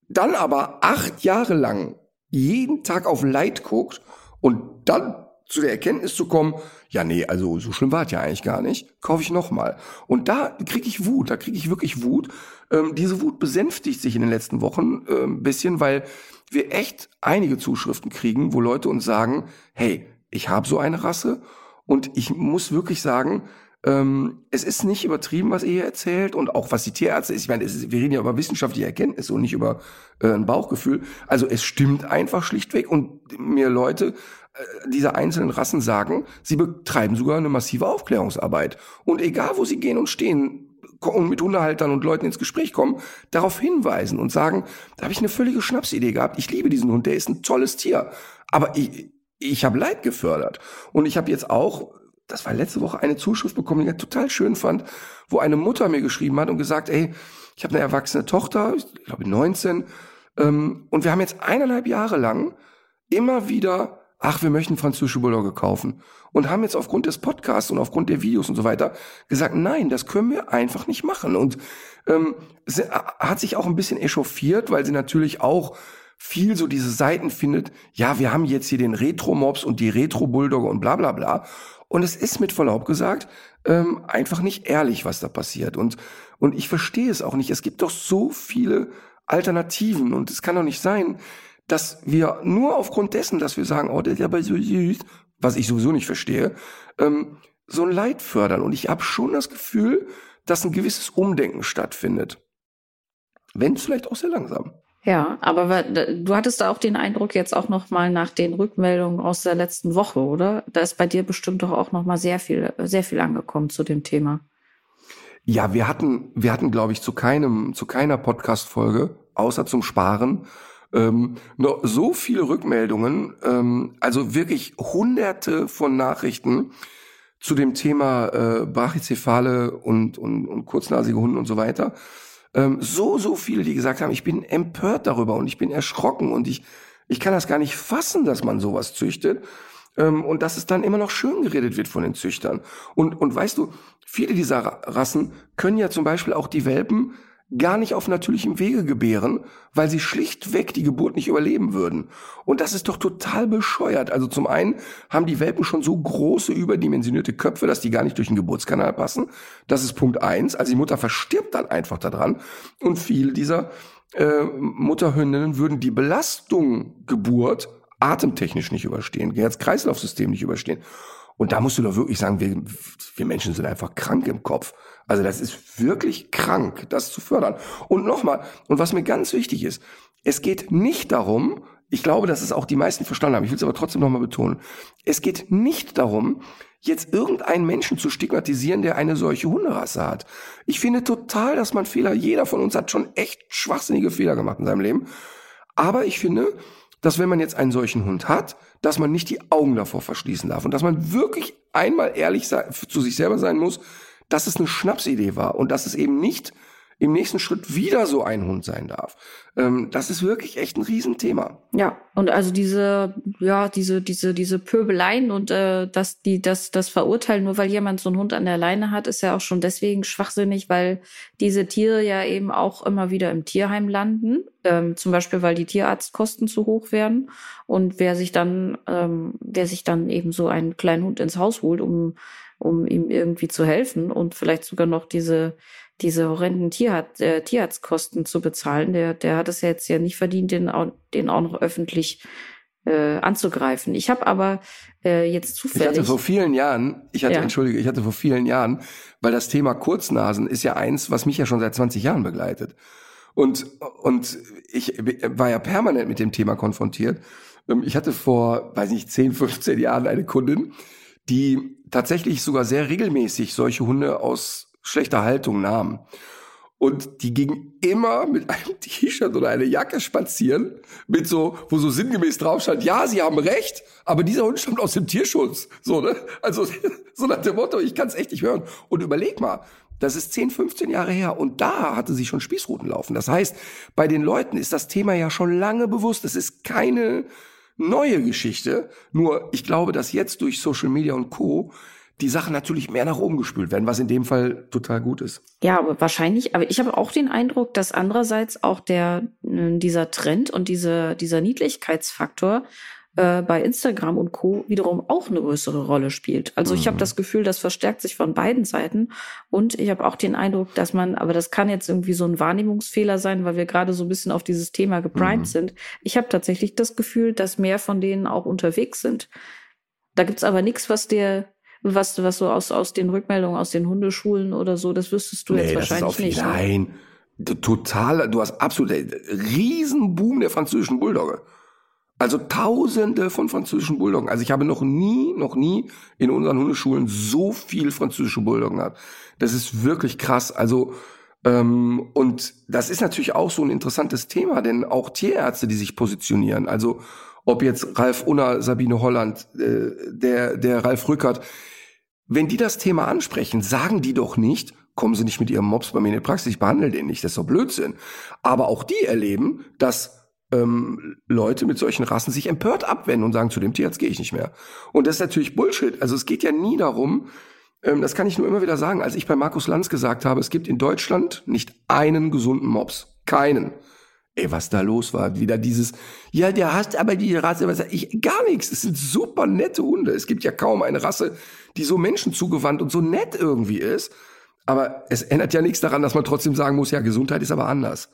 Dann aber acht Jahre lang jeden Tag auf Leid guckt und dann zu der Erkenntnis zu kommen, ja nee, also so schlimm war es ja eigentlich gar nicht, kaufe ich nochmal. Und da kriege ich Wut, da kriege ich wirklich Wut. Ähm, diese Wut besänftigt sich in den letzten Wochen äh, ein bisschen, weil wir echt einige Zuschriften kriegen, wo Leute uns sagen, hey, ich habe so eine Rasse und ich muss wirklich sagen, ähm, es ist nicht übertrieben, was ihr hier erzählt und auch was die Tierärzte ist. Ich meine, ist, wir reden ja über wissenschaftliche Erkenntnisse und nicht über äh, ein Bauchgefühl. Also es stimmt einfach schlichtweg und mir Leute äh, dieser einzelnen Rassen sagen, sie betreiben sogar eine massive Aufklärungsarbeit. Und egal, wo sie gehen und stehen, und mit Hundehaltern und Leuten ins Gespräch kommen, darauf hinweisen und sagen, da habe ich eine völlige Schnapsidee gehabt. Ich liebe diesen Hund, der ist ein tolles Tier. Aber ich, ich habe Leid gefördert. Und ich habe jetzt auch das war letzte Woche eine Zuschrift bekommen, die ich total schön fand, wo eine Mutter mir geschrieben hat und gesagt, ey, ich habe eine erwachsene Tochter, ich glaube 19, ähm, und wir haben jetzt eineinhalb Jahre lang immer wieder, ach, wir möchten französische Bulldogge kaufen und haben jetzt aufgrund des Podcasts und aufgrund der Videos und so weiter gesagt, nein, das können wir einfach nicht machen. Und ähm, sie hat sich auch ein bisschen echauffiert, weil sie natürlich auch viel so diese Seiten findet, ja, wir haben jetzt hier den Retro-Mobs und die Retro-Bulldogge und bla bla bla. Und es ist mit Verlaub gesagt ähm, einfach nicht ehrlich, was da passiert. Und, und ich verstehe es auch nicht. Es gibt doch so viele Alternativen und es kann doch nicht sein, dass wir nur aufgrund dessen, dass wir sagen, oh, der ist aber so süß, was ich sowieso nicht verstehe, ähm, so ein Leid fördern. Und ich habe schon das Gefühl, dass ein gewisses Umdenken stattfindet. Wenn es vielleicht auch sehr langsam. Ja, aber du hattest da auch den Eindruck jetzt auch noch mal nach den Rückmeldungen aus der letzten Woche, oder? Da ist bei dir bestimmt doch auch noch mal sehr viel, sehr viel angekommen zu dem Thema. Ja, wir hatten, wir hatten, glaube ich, zu keinem, zu keiner Podcast-Folge, außer zum Sparen, ähm, noch so viele Rückmeldungen, ähm, also wirklich hunderte von Nachrichten zu dem Thema äh, Brachycephale und, und, und kurznasige Hunde und so weiter ähm, so, so viele, die gesagt haben, ich bin empört darüber und ich bin erschrocken und ich, ich kann das gar nicht fassen, dass man sowas züchtet. Ähm, und dass es dann immer noch schön geredet wird von den Züchtern. Und, und weißt du, viele dieser Rassen können ja zum Beispiel auch die Welpen gar nicht auf natürlichem Wege gebären, weil sie schlichtweg die Geburt nicht überleben würden. Und das ist doch total bescheuert. Also zum einen haben die Welpen schon so große, überdimensionierte Köpfe, dass die gar nicht durch den Geburtskanal passen. Das ist Punkt eins. Also die Mutter verstirbt dann einfach daran. Und viele dieser äh, Mutterhündinnen würden die Belastung Geburt atemtechnisch nicht überstehen, Herz-Kreislauf-System nicht überstehen. Und da musst du doch wirklich sagen, wir, wir Menschen sind einfach krank im Kopf. Also das ist wirklich krank, das zu fördern. Und nochmal, und was mir ganz wichtig ist, es geht nicht darum, ich glaube, dass es auch die meisten verstanden haben, ich will es aber trotzdem nochmal betonen, es geht nicht darum, jetzt irgendeinen Menschen zu stigmatisieren, der eine solche Hunderasse hat. Ich finde total, dass man Fehler, jeder von uns hat schon echt schwachsinnige Fehler gemacht in seinem Leben. Aber ich finde, dass wenn man jetzt einen solchen Hund hat, dass man nicht die Augen davor verschließen darf und dass man wirklich einmal ehrlich zu sich selber sein muss, dass es eine Schnapsidee war und dass es eben nicht im nächsten Schritt wieder so ein Hund sein darf. Ähm, das ist wirklich echt ein Riesenthema. Ja, und also diese, ja, diese, diese, diese Pöbeleien und äh, dass die, das, das Verurteilen, nur weil jemand so einen Hund an der Leine hat, ist ja auch schon deswegen schwachsinnig, weil diese Tiere ja eben auch immer wieder im Tierheim landen. Ähm, zum Beispiel, weil die Tierarztkosten zu hoch werden. Und wer sich dann, ähm, wer sich dann eben so einen kleinen Hund ins Haus holt, um um ihm irgendwie zu helfen und vielleicht sogar noch diese diese horrenden Tierarzt, äh, Tierarztkosten zu bezahlen. Der, der hat es ja jetzt ja nicht verdient, den, auch, den auch noch öffentlich äh, anzugreifen. Ich habe aber äh, jetzt zufällig. Ich hatte vor vielen Jahren, ich hatte, ja. entschuldige, ich hatte vor vielen Jahren, weil das Thema Kurznasen ist ja eins, was mich ja schon seit 20 Jahren begleitet. Und, und ich war ja permanent mit dem Thema konfrontiert. Ähm, ich hatte vor, weiß nicht, 10, 15 Jahren eine Kundin, die tatsächlich sogar sehr regelmäßig solche Hunde aus schlechter Haltung nahm. Und die ging immer mit einem T-Shirt oder einer Jacke spazieren, mit so, wo so sinngemäß drauf stand, ja, sie haben recht, aber dieser Hund stammt aus dem Tierschutz. So, ne? Also, so nach dem Motto, ich kann es echt nicht hören. Und überleg mal, das ist 10, 15 Jahre her und da hatte sie schon Spießruten laufen. Das heißt, bei den Leuten ist das Thema ja schon lange bewusst. Es ist keine neue Geschichte. Nur ich glaube, dass jetzt durch Social Media und Co. die Sachen natürlich mehr nach oben gespült werden, was in dem Fall total gut ist. Ja, aber wahrscheinlich, aber ich habe auch den Eindruck, dass andererseits auch der, äh, dieser Trend und diese, dieser Niedlichkeitsfaktor äh, bei Instagram und Co. wiederum auch eine größere Rolle spielt. Also ich habe Mhm. das Gefühl, das verstärkt sich von beiden Seiten. Und ich habe auch den Eindruck, dass man, aber das kann jetzt irgendwie so ein Wahrnehmungsfehler sein, weil wir gerade so ein bisschen auf dieses Thema geprimed Mhm. sind. Ich habe tatsächlich das Gefühl, dass mehr von denen auch unterwegs sind. Da gibt's aber nichts, was dir, was, was so aus, aus den Rückmeldungen aus den Hundeschulen oder so, das wüsstest du jetzt wahrscheinlich nicht. ne? Nein, d- total, du hast absolut einen Riesenboom der französischen Bulldogge. Also tausende von französischen Bulldoggen. Also ich habe noch nie, noch nie in unseren Hundeschulen so viel französische Bulldoggen gehabt. Das ist wirklich krass. Also ähm, und das ist natürlich auch so ein interessantes Thema, denn auch Tierärzte, die sich positionieren, also ob jetzt Ralf Unner, Sabine Holland, äh, der, der Ralf Rückert, wenn die das Thema ansprechen, sagen die doch nicht, kommen Sie nicht mit Ihrem Mops bei mir in die Praxis, ich behandle den nicht, das ist doch Blödsinn. Aber auch die erleben, dass ähm, Leute mit solchen Rassen sich empört abwenden und sagen, zu dem Tierarzt gehe ich nicht mehr. Und das ist natürlich Bullshit. Also es geht ja nie darum, ähm, das kann ich nur immer wieder sagen, als ich bei Markus Lanz gesagt habe, es gibt in Deutschland nicht einen gesunden Mops. Keinen. Ey, was da los war, wieder dieses, ja, der hasst aber die Rasse, was ich, gar nichts. Es sind super nette Hunde. Es gibt ja kaum eine Rasse, die so menschenzugewandt und so nett irgendwie ist. Aber es ändert ja nichts daran, dass man trotzdem sagen muss, ja, Gesundheit ist aber anders.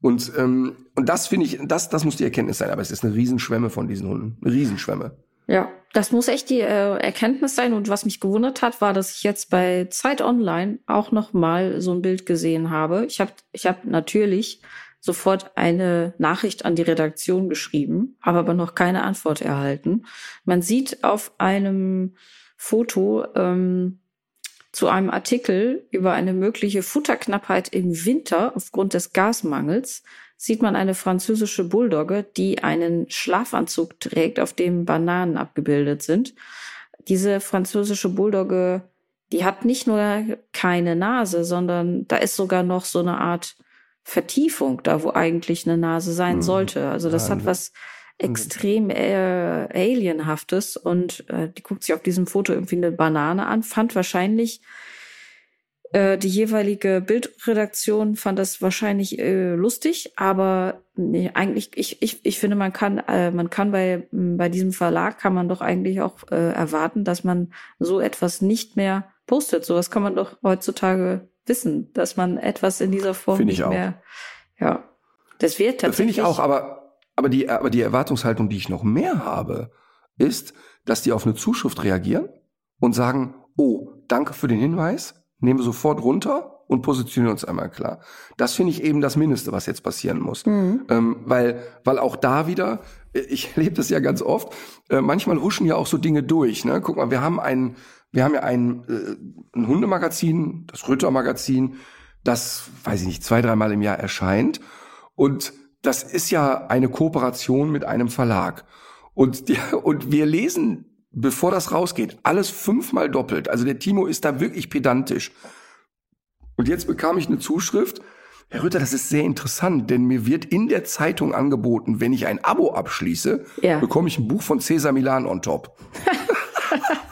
Und, ähm, und das finde ich, das, das muss die Erkenntnis sein. Aber es ist eine Riesenschwemme von diesen Hunden. Eine Riesenschwemme. Ja, das muss echt die äh, Erkenntnis sein. Und was mich gewundert hat, war, dass ich jetzt bei Zeit Online auch noch mal so ein Bild gesehen habe. Ich habe ich hab natürlich sofort eine Nachricht an die Redaktion geschrieben, habe aber noch keine Antwort erhalten. Man sieht auf einem Foto ähm, zu einem Artikel über eine mögliche Futterknappheit im Winter aufgrund des Gasmangels sieht man eine französische Bulldogge, die einen Schlafanzug trägt, auf dem Bananen abgebildet sind. Diese französische Bulldogge, die hat nicht nur keine Nase, sondern da ist sogar noch so eine Art Vertiefung da, wo eigentlich eine Nase sein Mhm. sollte. Also das hat Wahnsinn. was extrem äh, alienhaftes und äh, die guckt sich auf diesem Foto irgendwie eine Banane an, fand wahrscheinlich äh, die jeweilige Bildredaktion fand das wahrscheinlich äh, lustig, aber nee, eigentlich ich, ich, ich finde man kann äh, man kann bei bei diesem Verlag kann man doch eigentlich auch äh, erwarten, dass man so etwas nicht mehr postet. Sowas kann man doch heutzutage wissen, dass man etwas in dieser Form Finde ich nicht auch. mehr ja das wird Das finde tatsächlich ich auch, aber, aber, die, aber die Erwartungshaltung, die ich noch mehr habe, ist, dass die auf eine Zuschrift reagieren und sagen, oh, danke für den Hinweis, nehmen wir sofort runter und positionieren uns einmal klar. Das finde ich eben das Mindeste, was jetzt passieren muss. Mhm. Ähm, weil, weil auch da wieder, ich erlebe das ja ganz oft, äh, manchmal huschen ja auch so Dinge durch. Ne? Guck mal, wir haben ein, wir haben ja ein, äh, ein Hundemagazin, das Rütter-Magazin, das, weiß ich nicht, zwei, dreimal im Jahr erscheint. Und das ist ja eine Kooperation mit einem Verlag. Und, die, und wir lesen, bevor das rausgeht, alles fünfmal doppelt. Also der Timo ist da wirklich pedantisch. Und jetzt bekam ich eine Zuschrift. Herr Rütter, das ist sehr interessant, denn mir wird in der Zeitung angeboten, wenn ich ein Abo abschließe, Ja. bekomme ich ein Buch von Cesar Milan on top.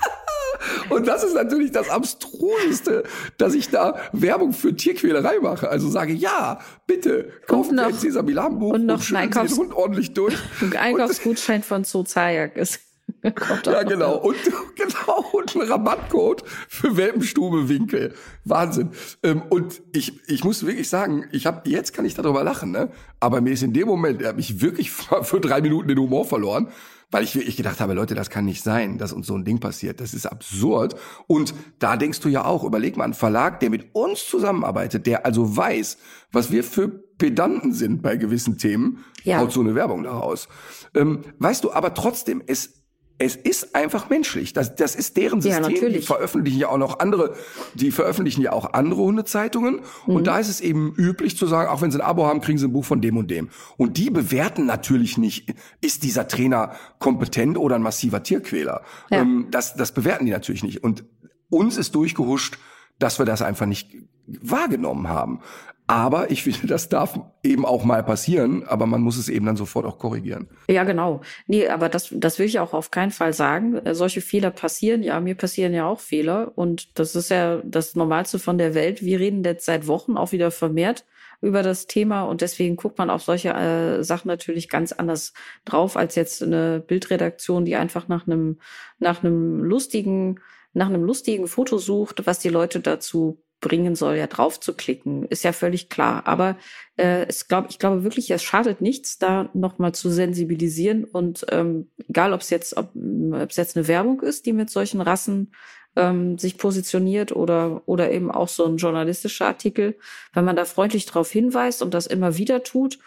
Und das ist natürlich das Abstruseste, dass ich da Werbung für Tierquälerei mache. Also sage, ja, bitte, kaufen Sie noch- ein Cesar Milan Buch und noch schütteln ein Sie den Einkaufs- Hund ordentlich durch. ein Einkaufsgutschein von Zoo Zayak ist Ja, genau. Und, genau. Und ein Rabattcode für Welpenstube Winkel. Wahnsinn. Ähm, und ich, ich muss wirklich sagen, ich habe, jetzt kann ich darüber lachen, ne? Aber mir ist in dem Moment, er hat mich wirklich für drei Minuten den Humor verloren, weil ich wirklich gedacht habe, Leute, das kann nicht sein, dass uns so ein Ding passiert. Das ist absurd. Und da denkst du ja auch, überleg mal, ein Verlag, der mit uns zusammenarbeitet, der also weiß, was wir für Pedanten sind bei gewissen Themen, Ja. haut so eine Werbung daraus. Ähm, weißt du, aber trotzdem, es, es ist einfach menschlich. Das, das ist deren Ja, System. die natürlich. veröffentlichen ja auch noch andere, die veröffentlichen ja auch andere Hundezeitungen. Mhm. Und da ist es eben üblich zu sagen, auch wenn sie ein Abo haben, kriegen sie ein Buch von dem und dem. Und die bewerten natürlich nicht, ist dieser Trainer kompetent oder ein massiver Tierquäler. Ja. Ähm, das, das bewerten die natürlich nicht. Und uns ist durchgehuscht, dass wir das einfach nicht wahrgenommen haben. Aber ich finde, das darf eben auch mal passieren, aber man muss es eben dann sofort auch korrigieren. Ja, genau. Nee, aber das, das will ich auch auf keinen Fall sagen. Äh, solche Fehler passieren. Ja, mir passieren ja auch Fehler. Und das ist ja das Normalste von der Welt. Wir reden jetzt seit Wochen auch wieder vermehrt über das Thema und deswegen guckt man auf solche äh, Sachen natürlich ganz anders drauf als jetzt eine Bildredaktion, die einfach nach einem nach einem lustigen nach einem lustigen Foto sucht, was die Leute dazu bringen soll, ja drauf zu klicken, ist ja völlig klar. Aber äh, es glaub, ich glaube wirklich, es schadet nichts, da nochmal zu sensibilisieren und ähm, egal, ob es jetzt, ob es jetzt eine Werbung ist, die mit solchen Rassen ähm, sich positioniert oder oder eben auch so ein journalistischer Artikel, wenn man da freundlich darauf hinweist und das immer wieder tut,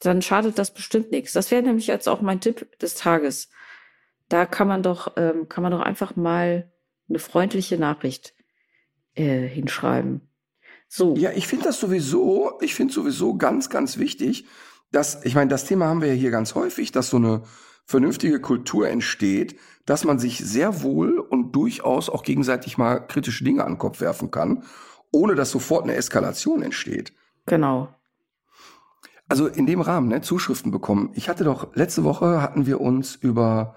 dann schadet das bestimmt nichts. Das wäre nämlich jetzt auch mein Tipp des Tages. Da kann man doch ähm, kann man doch einfach mal eine freundliche Nachricht äh, hinschreiben. So. Ja, ich finde das sowieso, ich finde sowieso ganz, ganz wichtig, dass, ich meine, das Thema haben wir ja hier ganz häufig, dass so eine vernünftige Kultur entsteht, dass man sich sehr wohl und durchaus auch gegenseitig mal kritische Dinge an den Kopf werfen kann, ohne dass sofort eine Eskalation entsteht. Genau. Also in dem Rahmen, ne, Zuschriften bekommen. Ich hatte doch, letzte Woche hatten wir uns über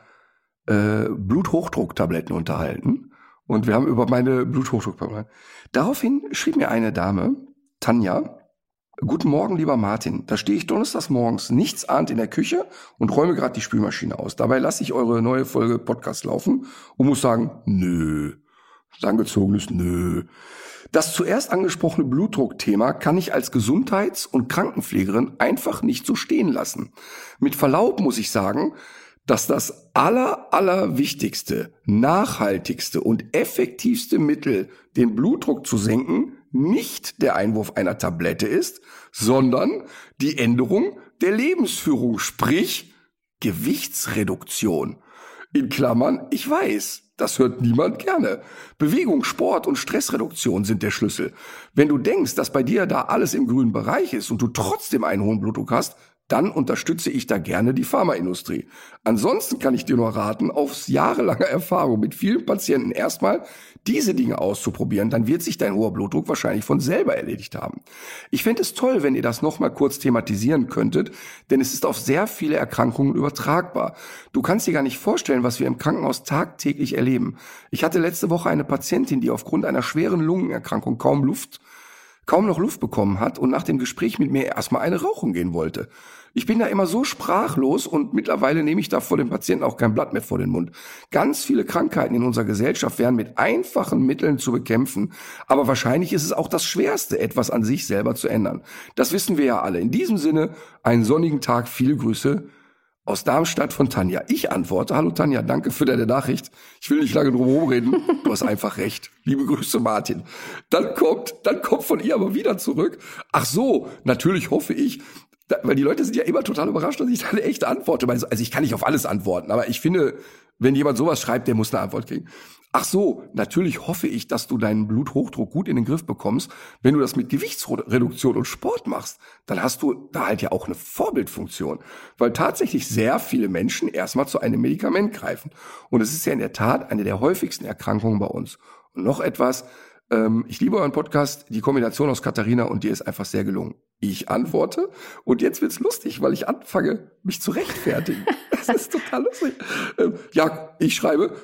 äh, Bluthochdrucktabletten unterhalten. Und wir haben über meine Bluthochdruck. Daraufhin schrieb mir eine Dame, Tanja, Guten Morgen, lieber Martin. Da stehe ich donnerstags morgens nichts ahnt in der Küche und räume gerade die Spülmaschine aus. Dabei lasse ich eure neue Folge Podcast laufen und muss sagen, nö. Angezogenes Nö. Das zuerst angesprochene Blutdruckthema kann ich als Gesundheits- und Krankenpflegerin einfach nicht so stehen lassen. Mit Verlaub muss ich sagen, dass das aller, aller wichtigste, nachhaltigste und effektivste Mittel, den Blutdruck zu senken, nicht der Einwurf einer Tablette ist, sondern die Änderung der Lebensführung, sprich Gewichtsreduktion. In Klammern, ich weiß, das hört niemand gerne. Bewegung, Sport und Stressreduktion sind der Schlüssel. Wenn du denkst, dass bei dir da alles im grünen Bereich ist und du trotzdem einen hohen Blutdruck hast, dann unterstütze ich da gerne die Pharmaindustrie. Ansonsten kann ich dir nur raten, aufs jahrelange Erfahrung mit vielen Patienten erstmal diese Dinge auszuprobieren, dann wird sich dein hoher Blutdruck wahrscheinlich von selber erledigt haben. Ich fände es toll, wenn ihr das nochmal kurz thematisieren könntet, denn es ist auf sehr viele Erkrankungen übertragbar. Du kannst dir gar nicht vorstellen, was wir im Krankenhaus tagtäglich erleben. Ich hatte letzte Woche eine Patientin, die aufgrund einer schweren Lungenerkrankung kaum Luft kaum noch Luft bekommen hat und nach dem Gespräch mit mir erstmal eine rauchen gehen wollte. Ich bin da immer so sprachlos und mittlerweile nehme ich da vor dem Patienten auch kein Blatt mehr vor den Mund. Ganz viele Krankheiten in unserer Gesellschaft wären mit einfachen Mitteln zu bekämpfen, aber wahrscheinlich ist es auch das Schwerste, etwas an sich selber zu ändern. Das wissen wir ja alle. In diesem Sinne, einen sonnigen Tag, viele Grüße, aus Darmstadt von Tanja. Ich antworte, hallo Tanja, danke für deine Nachricht. Ich will nicht lange drum herum reden. Du hast einfach recht. Liebe Grüße, Martin. Dann kommt, dann kommt von ihr aber wieder zurück. Ach so, natürlich hoffe ich, da, weil die Leute sind ja immer total überrascht, dass ich da eine echte Antwort Also ich kann nicht auf alles antworten, aber ich finde, wenn jemand sowas schreibt, der muss eine Antwort kriegen. Ach so, natürlich hoffe ich, dass du deinen Bluthochdruck gut in den Griff bekommst. Wenn du das mit Gewichtsreduktion und Sport machst, dann hast du da halt ja auch eine Vorbildfunktion. Weil tatsächlich sehr viele Menschen erstmal zu einem Medikament greifen. Und es ist ja in der Tat eine der häufigsten Erkrankungen bei uns. Und noch etwas, ähm, ich liebe euren Podcast, die Kombination aus Katharina und dir ist einfach sehr gelungen. Ich antworte und jetzt wird's lustig, weil ich anfange, mich zu rechtfertigen. Das ist total lustig. Ähm, ja, ich schreibe,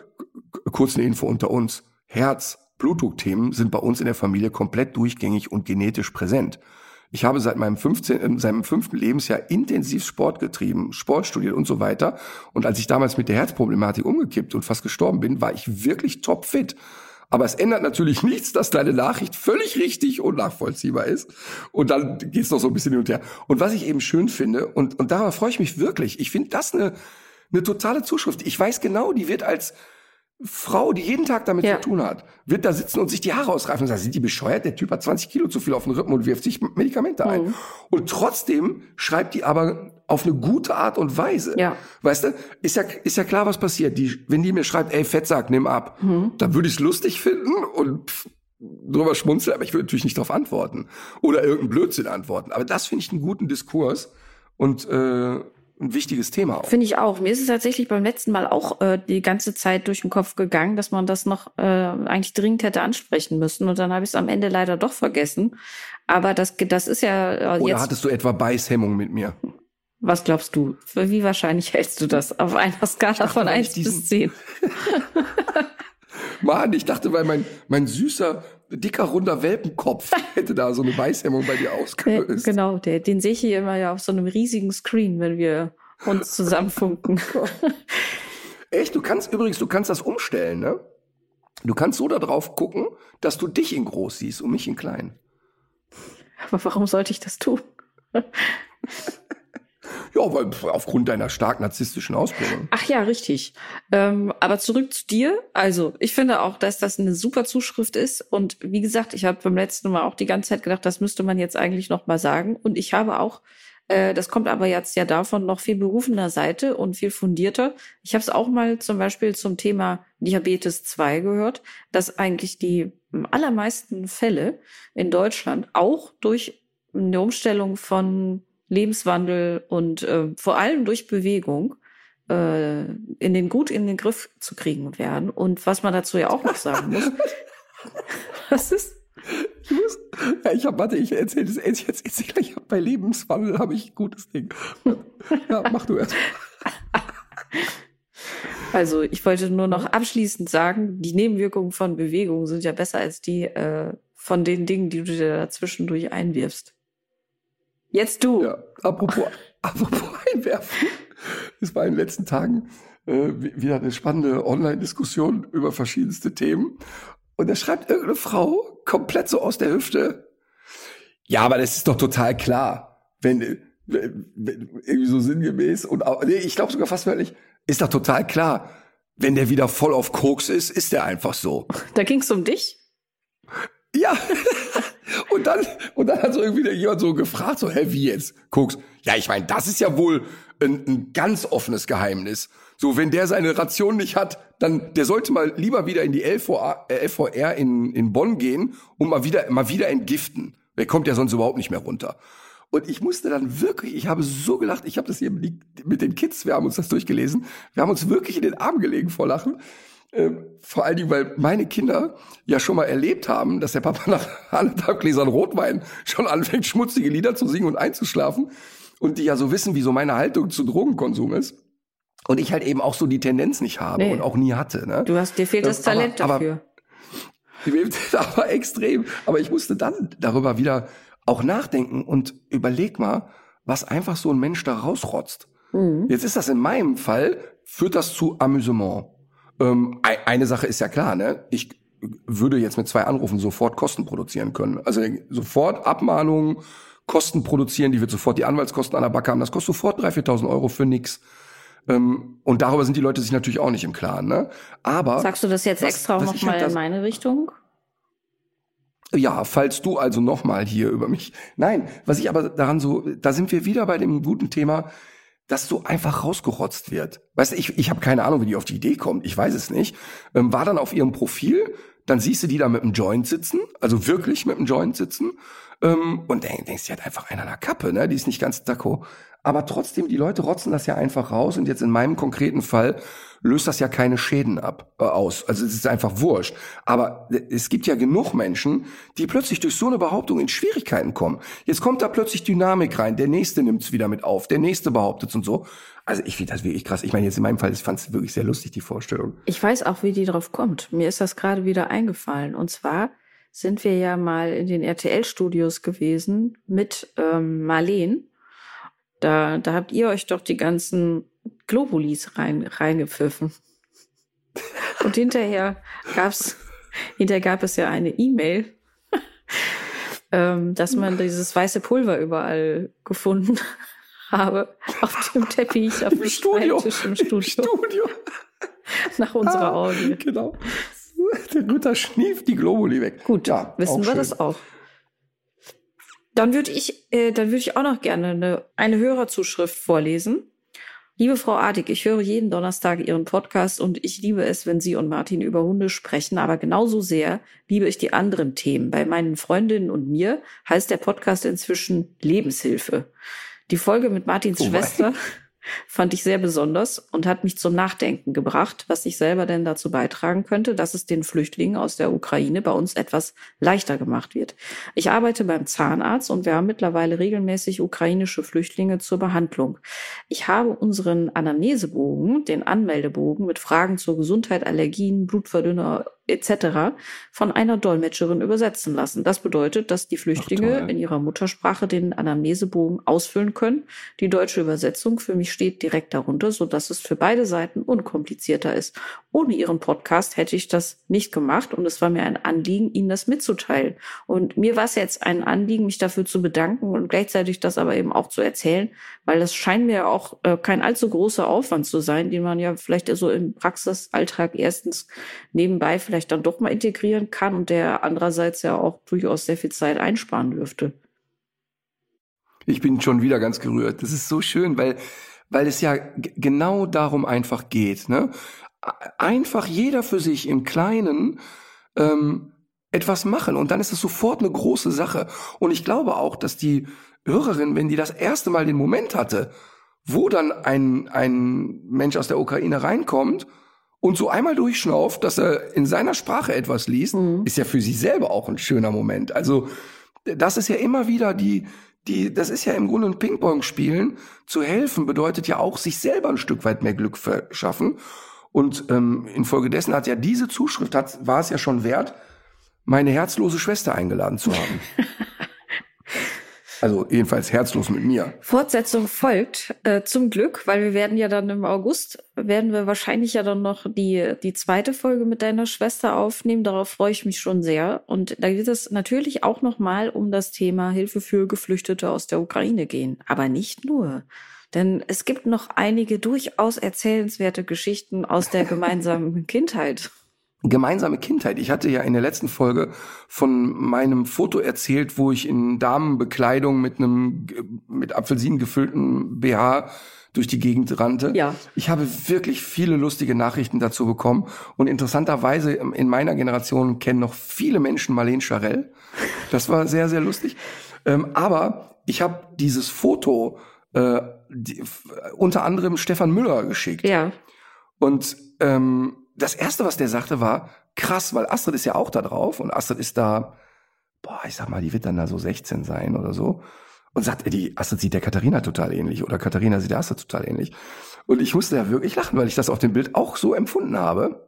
kurz eine Info unter uns. Herz, Blutdruckthemen sind bei uns in der Familie komplett durchgängig und genetisch präsent. Ich habe seit meinem 15, äh, seit fünften Lebensjahr intensiv Sport getrieben, Sport studiert und so weiter. Und als ich damals mit der Herzproblematik umgekippt und fast gestorben bin, war ich wirklich topfit. Aber es ändert natürlich nichts, dass deine Nachricht völlig richtig und nachvollziehbar ist. Und dann geht's noch so ein bisschen hin und her. Und was ich eben schön finde, und, und darauf freue ich mich wirklich, ich finde das eine, eine totale Zuschrift. Ich weiß genau, die wird als Frau, die jeden Tag damit ja. zu tun hat, wird da sitzen und sich die Haare ausreifen und sagen, sind die bescheuert? Der Typ hat 20 Kilo zu viel auf den Rippen und wirft sich Medikamente ein. Mhm. Und trotzdem schreibt die aber auf eine gute Art und Weise. Ja. Weißt du, ist ja, ist ja klar, was passiert. Die, wenn die mir schreibt, ey, Fettsack, nimm ab, mhm. dann würde ich es lustig finden und pff, drüber schmunzeln, aber ich würde natürlich nicht darauf antworten. Oder irgendeinen Blödsinn antworten. Aber das finde ich einen guten Diskurs. Und äh, ein wichtiges Thema auch. Finde ich auch. Mir ist es tatsächlich beim letzten Mal auch äh, die ganze Zeit durch den Kopf gegangen, dass man das noch äh, eigentlich dringend hätte ansprechen müssen. Und dann habe ich es am Ende leider doch vergessen. Aber das, das ist ja äh, Oder jetzt. hattest du etwa Beißhemmung mit mir? Was glaubst du? Für wie wahrscheinlich hältst du das auf einer Skala von weil ich 1 diesen- bis 10? Mann, ich dachte, weil mein, mein süßer, dicker, runder Welpenkopf hätte da so eine Beißhemmung bei dir Der, ausgelöst. genau, der, den sehe ich hier immer ja auf so einem riesigen Screen, wenn wir uns zusammenfunken. Echt? Du kannst übrigens, du kannst das umstellen, ne? Du kannst so da drauf gucken, dass du dich in groß siehst und mich in klein. Aber warum sollte ich das tun? Ja, weil aufgrund deiner stark narzisstischen Ausprägung. Ach ja, richtig. Ähm, aber zurück zu dir. Also, ich finde auch, dass das eine super Zuschrift ist. Und wie gesagt, ich habe beim letzten Mal auch die ganze Zeit gedacht, das müsste man jetzt eigentlich noch mal sagen. Und ich habe auch, äh, das kommt aber jetzt ja davon noch viel berufener Seite und viel fundierter. Ich habe es auch mal zum Beispiel zum Thema Diabetes 2 gehört, dass eigentlich die allermeisten Fälle in Deutschland auch durch eine Umstellung von Lebenswandel und äh, vor allem durch Bewegung äh, in den gut in den Griff zu kriegen werden. Und was man dazu ja auch noch sagen muss, was ist? Ich muss, ja, ich habe, warte, ich erzähle das jetzt, jetzt erzähl gleich, bei Lebenswandel habe ich ein gutes Ding. Ja, mach du erst. Also ich wollte nur noch abschließend sagen, die Nebenwirkungen von Bewegung sind ja besser als die äh, von den Dingen, die du dir dazwischendurch einwirfst. Jetzt du. Ja, apropos, apropos einwerfen. Es war in den letzten Tagen äh, wi- wieder eine spannende Online-Diskussion über verschiedenste Themen. Und da schreibt irgendeine Frau komplett so aus der Hüfte. Ja, aber das ist doch total klar. Wenn, äh, wenn, wenn irgendwie so sinngemäß und nee, ich glaube sogar fast wörtlich, ist doch total klar. Wenn der wieder voll auf Koks ist, ist der einfach so. Da ging's um dich. Ja. und dann, und dann hat so irgendwie jemand so gefragt, so, hä, wie jetzt? Koks. Ja, ich meine, das ist ja wohl ein, ein ganz offenes Geheimnis. So, wenn der seine Ration nicht hat, dann, der sollte mal lieber wieder in die LVA, äh, LVR in, in Bonn gehen und mal wieder, mal wieder entgiften. Der kommt ja sonst überhaupt nicht mehr runter. Und ich musste dann wirklich, ich habe so gelacht, ich habe das hier mit mit den Kids, wir haben uns das durchgelesen, wir haben uns wirklich in den Arm gelegen vor Lachen. Ähm, vor allen Dingen, weil meine Kinder ja schon mal erlebt haben, dass der Papa nach anderthalb Gläsern Rotwein schon anfängt, schmutzige Lieder zu singen und einzuschlafen. Und die ja so wissen, wie so meine Haltung zu Drogenkonsum ist. Und ich halt eben auch so die Tendenz nicht habe Nee. und auch nie hatte. Ne? Du hast dir fehlt das Ähm, aber- Talent aber- dafür. aber extrem. Aber ich musste dann darüber wieder auch nachdenken und überleg mal, was einfach so ein Mensch da rausrotzt. Mhm. Jetzt ist das in meinem Fall, führt das zu Amüsement. Ähm, ei- eine Sache ist ja klar, ne? Ich würde jetzt mit zwei Anrufen sofort Kosten produzieren können. Also sofort Abmahnungen, Kosten produzieren, die wird sofort die Anwaltskosten an der Backe haben. Das kostet sofort 3.000, 4.000 Euro für nix. Ähm, und darüber sind die Leute sich natürlich auch nicht im Klaren, ne? Aber Sagst du das jetzt was- extra auch was noch ich mal halt in meine Richtung? Ja, falls du also nochmal hier über mich. Nein, was ich aber daran so, da sind wir wieder bei dem guten Thema, dass so einfach rausgerotzt wird. Weißt du, ich, ich habe keine Ahnung, wie die auf die Idee kommt, ich weiß es nicht. Ähm, war dann auf ihrem Profil, dann siehst du die da mit einem Joint sitzen, also wirklich mit einem Joint sitzen. Ähm, und denk, denkst, die hat einfach einen an der Kappe, ne? Die ist nicht ganz dacko. Aber trotzdem, die Leute rotzen das ja einfach raus und jetzt in meinem konkreten Fall löst das ja keine Schäden ab äh, aus. Also es ist einfach wurscht. Aber es gibt ja genug Menschen, die plötzlich durch so eine Behauptung in Schwierigkeiten kommen. Jetzt kommt da plötzlich Dynamik rein. Der nächste nimmt's wieder mit auf, der nächste behauptet's und so. Also ich finde das wirklich krass. Ich meine jetzt in meinem Fall, ich fand es wirklich sehr lustig die Vorstellung. Ich weiß auch, wie die drauf kommt. Mir ist das gerade wieder eingefallen. Und zwar sind wir ja mal in den RTL-Studios gewesen mit ähm, Marleen. Da, da habt ihr euch doch die ganzen Globulis rein, reingepfiffen. Und hinterher gab's, hinterher gab es ja eine E-Mail, ähm, dass man dieses weiße Pulver überall gefunden habe. Auf dem Teppich, auf dem Schreibtisch im Studio. Studio. Nach unserer Ah, Augen. Genau. Der Luther schnieft die Globuli weg. Gut, ja, wissen wir schön. das auch. Dann würde ich, äh, dann würde ich auch noch gerne eine, eine Hörerzuschrift vorlesen. Liebe Frau Artig, ich höre jeden Donnerstag Ihren Podcast und ich liebe es, wenn Sie und Martin über Hunde sprechen, aber genauso sehr liebe ich die anderen Themen. Bei meinen Freundinnen und mir heißt der Podcast inzwischen Lebenshilfe. Die Folge mit Martins Oh. Schwester fand ich sehr besonders und hat mich zum Nachdenken gebracht, was ich selber denn dazu beitragen könnte, dass es den Flüchtlingen aus der Ukraine bei uns etwas leichter gemacht wird. Ich arbeite beim Zahnarzt und wir haben mittlerweile regelmäßig ukrainische Flüchtlinge zur Behandlung. Ich habe unseren Anamnesebogen, den Anmeldebogen mit Fragen zur Gesundheit, Allergien, Blutverdünner etc. von einer Dolmetscherin übersetzen lassen. Das bedeutet, dass die Flüchtlinge in ihrer Muttersprache den Anamnesebogen ausfüllen können. Die deutsche Übersetzung für mich steht direkt darunter, so dass es für beide Seiten unkomplizierter ist. Ohne ihren Podcast hätte ich das nicht gemacht und es war mir ein Anliegen, ihnen das mitzuteilen. Und mir war es jetzt ein Anliegen, mich dafür zu bedanken und gleichzeitig das aber eben auch zu erzählen, weil das scheint mir auch äh, kein allzu großer Aufwand zu sein, den man ja vielleicht so im Praxisalltag erstens nebenbei vielleicht vielleicht dann doch mal integrieren kann und der andererseits ja auch durchaus sehr viel Zeit einsparen dürfte. Ich bin schon wieder ganz gerührt. Das ist so schön, weil, weil es ja genau darum einfach geht. Ne? Einfach jeder für sich im Kleinen ähm, etwas machen und dann ist es sofort eine große Sache. Und ich glaube auch, dass die Hörerin, wenn die das erste Mal den Moment hatte, wo dann ein, ein Mensch aus der Ukraine reinkommt und so einmal durchschnauft, dass er in seiner Sprache etwas liest, mhm. ist ja für sie selber auch ein schöner Moment. Also das ist ja immer wieder die, die, das ist ja im Grunde ein Ping-Pong spielen. Zu helfen bedeutet ja auch, sich selber ein Stück weit mehr Glück verschaffen. Und ähm, infolgedessen hat ja diese Zuschrift, hat, war es ja schon wert, meine herzlose Schwester eingeladen zu haben. Also jedenfalls herzlos mit mir. Fortsetzung folgt, äh, zum Glück, weil wir werden ja dann im August, werden wir wahrscheinlich ja dann noch die, die zweite Folge mit deiner Schwester aufnehmen. Darauf freue ich mich schon sehr. Und da wird es natürlich auch nochmal um das Thema Hilfe für Geflüchtete aus der Ukraine gehen. Aber nicht nur. Denn es gibt noch einige durchaus erzählenswerte Geschichten aus der gemeinsamen Kindheit gemeinsame Kindheit. Ich hatte ja in der letzten Folge von meinem Foto erzählt, wo ich in Damenbekleidung mit einem mit Apfelsinen gefüllten BH durch die Gegend rannte. Ja. Ich habe wirklich viele lustige Nachrichten dazu bekommen und interessanterweise in meiner Generation kennen noch viele Menschen Marlene Charell. Das war sehr sehr lustig. Ähm, aber ich habe dieses Foto äh, die, unter anderem Stefan Müller geschickt. Ja. Und ähm, das erste, was der sagte, war krass, weil Astrid ist ja auch da drauf und Astrid ist da, boah, ich sag mal, die wird dann da so 16 sein oder so. Und sagt, die Astrid sieht der Katharina total ähnlich oder Katharina sieht der Astrid total ähnlich. Und ich musste ja wirklich lachen, weil ich das auf dem Bild auch so empfunden habe.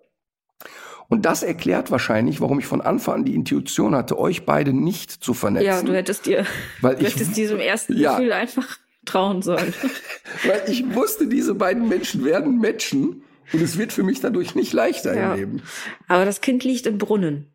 Und das erklärt wahrscheinlich, warum ich von Anfang an die Intuition hatte, euch beide nicht zu vernetzen. Ja, du hättest dir, weil du ich, hättest diesem ersten ja, Gefühl einfach trauen sollen. weil ich wusste, diese beiden Menschen werden matchen. Und es wird für mich dadurch nicht leichter ja. im Leben. Aber das Kind liegt im Brunnen.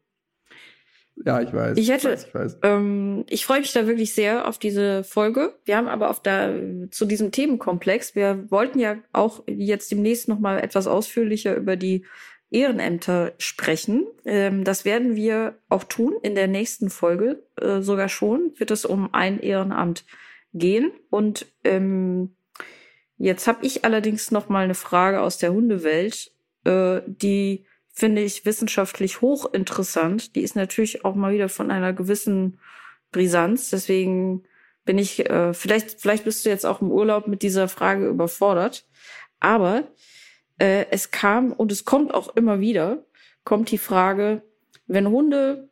Ja, ich weiß. Ich hätte, ich, weiß. Ähm, ich freue mich da wirklich sehr auf diese Folge. Wir haben aber auf der zu diesem Themenkomplex. Wir wollten ja auch jetzt demnächst noch mal etwas ausführlicher über die Ehrenämter sprechen. Ähm, das werden wir auch tun in der nächsten Folge. Äh, sogar schon wird es um ein Ehrenamt gehen und ähm, Jetzt habe ich allerdings noch mal eine Frage aus der Hundewelt, äh, die finde ich wissenschaftlich hochinteressant. Die ist natürlich auch mal wieder von einer gewissen Brisanz. Deswegen bin ich, äh, vielleicht, vielleicht bist du jetzt auch im Urlaub mit dieser Frage überfordert. Aber äh, es kam und es kommt auch immer wieder, kommt die Frage, wenn Hunde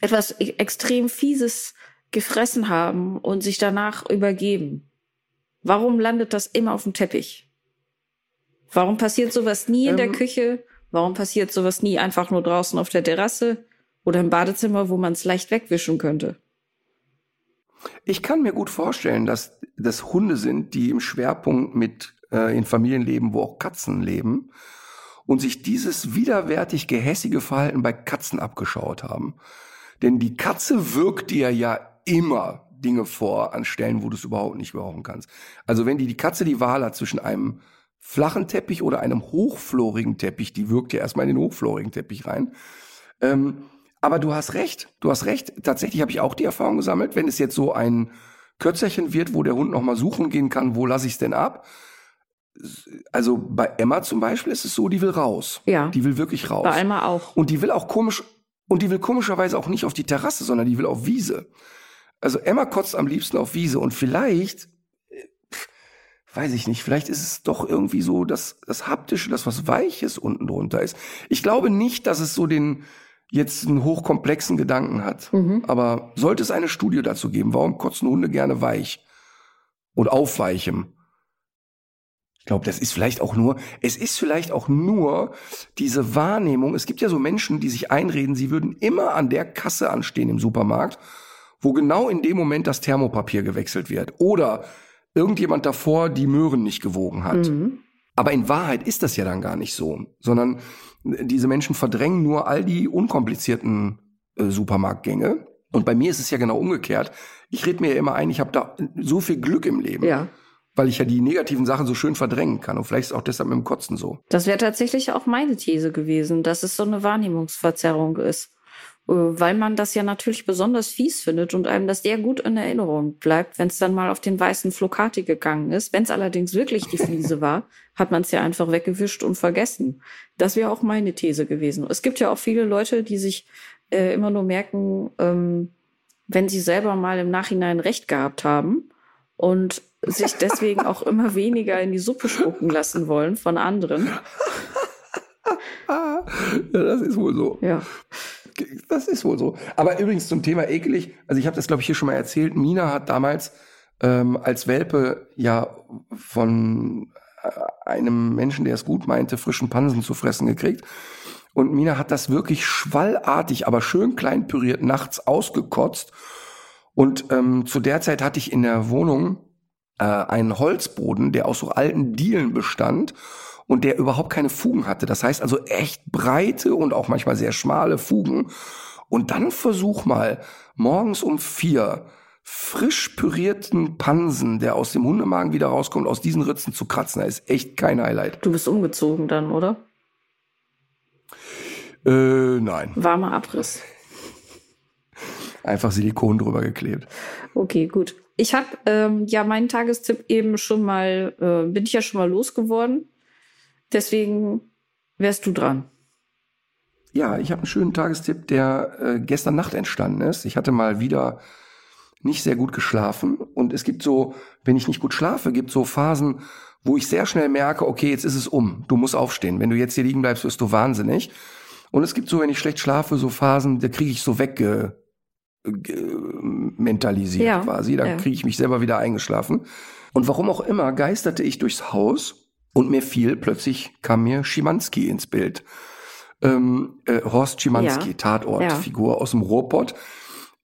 etwas e-, extrem Fieses gefressen haben und sich danach übergeben, Warum landet das immer auf dem Teppich? Warum passiert sowas nie in ähm, der Küche? Warum passiert sowas nie einfach nur draußen auf der Terrasse oder im Badezimmer, wo man es leicht wegwischen könnte? Ich kann mir gut vorstellen, dass das Hunde sind, die im Schwerpunkt mit äh, in Familien leben, wo auch Katzen leben und sich dieses widerwärtig gehässige Verhalten bei Katzen abgeschaut haben. Denn die Katze wirkt dir ja immer Dinge vor an Stellen, wo du es überhaupt nicht brauchen kannst. Also wenn die, die Katze die Wahl hat zwischen einem flachen Teppich oder einem hochflorigen Teppich, die wirkt ja erstmal in den hochflorigen Teppich rein. Ähm, aber du hast recht, du hast recht. Tatsächlich habe ich auch die Erfahrung gesammelt, wenn es jetzt so ein Kürzerchen wird, wo der Hund nochmal suchen gehen kann, wo lasse ich es denn ab? Also bei Emma zum Beispiel ist es so, die will raus. Ja. Die will wirklich raus. Bei Emma auch. Und die will auch komisch, und die will komischerweise auch nicht auf die Terrasse, sondern die will auf Wiese. Also Emma kotzt am liebsten auf Wiese und vielleicht, weiß ich nicht, vielleicht ist es doch irgendwie so das, das Haptische, das was Weiches unten drunter ist. Ich glaube nicht, dass es so den jetzt einen hochkomplexen Gedanken hat. Mhm. Aber sollte es eine Studie dazu geben, warum kotzen Hunde gerne weich und auf weichem? Ich glaube, das ist vielleicht auch nur, es ist vielleicht auch nur diese Wahrnehmung. Es gibt ja so Menschen, die sich einreden, sie würden immer an der Kasse anstehen im Supermarkt, wo genau in dem Moment das Thermopapier gewechselt wird. Oder irgendjemand davor die Möhren nicht gewogen hat. Mhm. Aber in Wahrheit ist das ja dann gar nicht so, sondern diese Menschen verdrängen nur all die unkomplizierten äh, Supermarktgänge. Und bei mir ist es ja genau umgekehrt. Ich rede mir ja immer ein, ich habe da so viel Glück im Leben, Ja. weil ich ja die negativen Sachen so schön verdrängen kann. Und vielleicht ist auch deshalb mit dem Kotzen so. Das wäre tatsächlich auch meine These gewesen, dass es so eine Wahrnehmungsverzerrung ist. Äh, Weil man das ja natürlich besonders fies findet und einem das sehr gut in Erinnerung bleibt, wenn es dann mal auf den weißen Flocati gegangen ist. Wenn es allerdings wirklich die Fliese war, hat man es ja einfach weggewischt und vergessen. Das wäre auch meine These gewesen. Es gibt ja auch viele Leute, die sich äh, immer nur merken, ähm, wenn sie selber mal im Nachhinein recht gehabt haben und sich deswegen auch immer weniger in die Suppe spucken lassen wollen von anderen. Ja, das ist wohl so. Ja. Das ist wohl so. Aber übrigens zum Thema ekelig, also ich habe das, glaube ich, hier schon mal erzählt. Mina hat damals ähm, als Welpe ja von äh, einem Menschen, der es gut meinte, frischen Pansen zu fressen gekriegt. Und Mina hat das wirklich schwallartig, aber schön klein püriert nachts ausgekotzt. Und ähm, zu der Zeit hatte ich in der Wohnung äh, einen Holzboden, der aus so alten Dielen bestand und der überhaupt keine Fugen hatte. Das heißt also echt breite und auch manchmal sehr schmale Fugen. Und dann versuch mal morgens um vier frisch pürierten Pansen, der aus dem Hundemagen wieder rauskommt, aus diesen Ritzen zu kratzen. Das ist echt kein Highlight. Du bist umgezogen dann, oder? Äh, nein. Warmer Abriss. Einfach Silikon drüber geklebt. Okay, gut. Ich habe ähm, ja meinen Tagestipp eben schon mal, äh, bin ich ja schon mal losgeworden. Deswegen wärst du dran. Ja, ich habe einen schönen Tagestipp, der äh, gestern Nacht entstanden ist. Ich hatte mal wieder nicht sehr gut geschlafen und es gibt so, wenn ich nicht gut schlafe, gibt so Phasen, wo ich sehr schnell merke, okay, jetzt ist es um, du musst aufstehen. Wenn du jetzt hier liegen bleibst, wirst du wahnsinnig. Und es gibt so, wenn ich schlecht schlafe, so Phasen, da kriege ich so wegge ge- mentalisiert Ja, quasi. Da ja. kriege ich mich selber wieder eingeschlafen. Und warum auch immer, geisterte ich durchs Haus und mir fiel plötzlich, kam mir Schimanski ins Bild. Ähm, äh, Horst Schimanski, Ja, Tatortfigur aus dem Ruhrpott,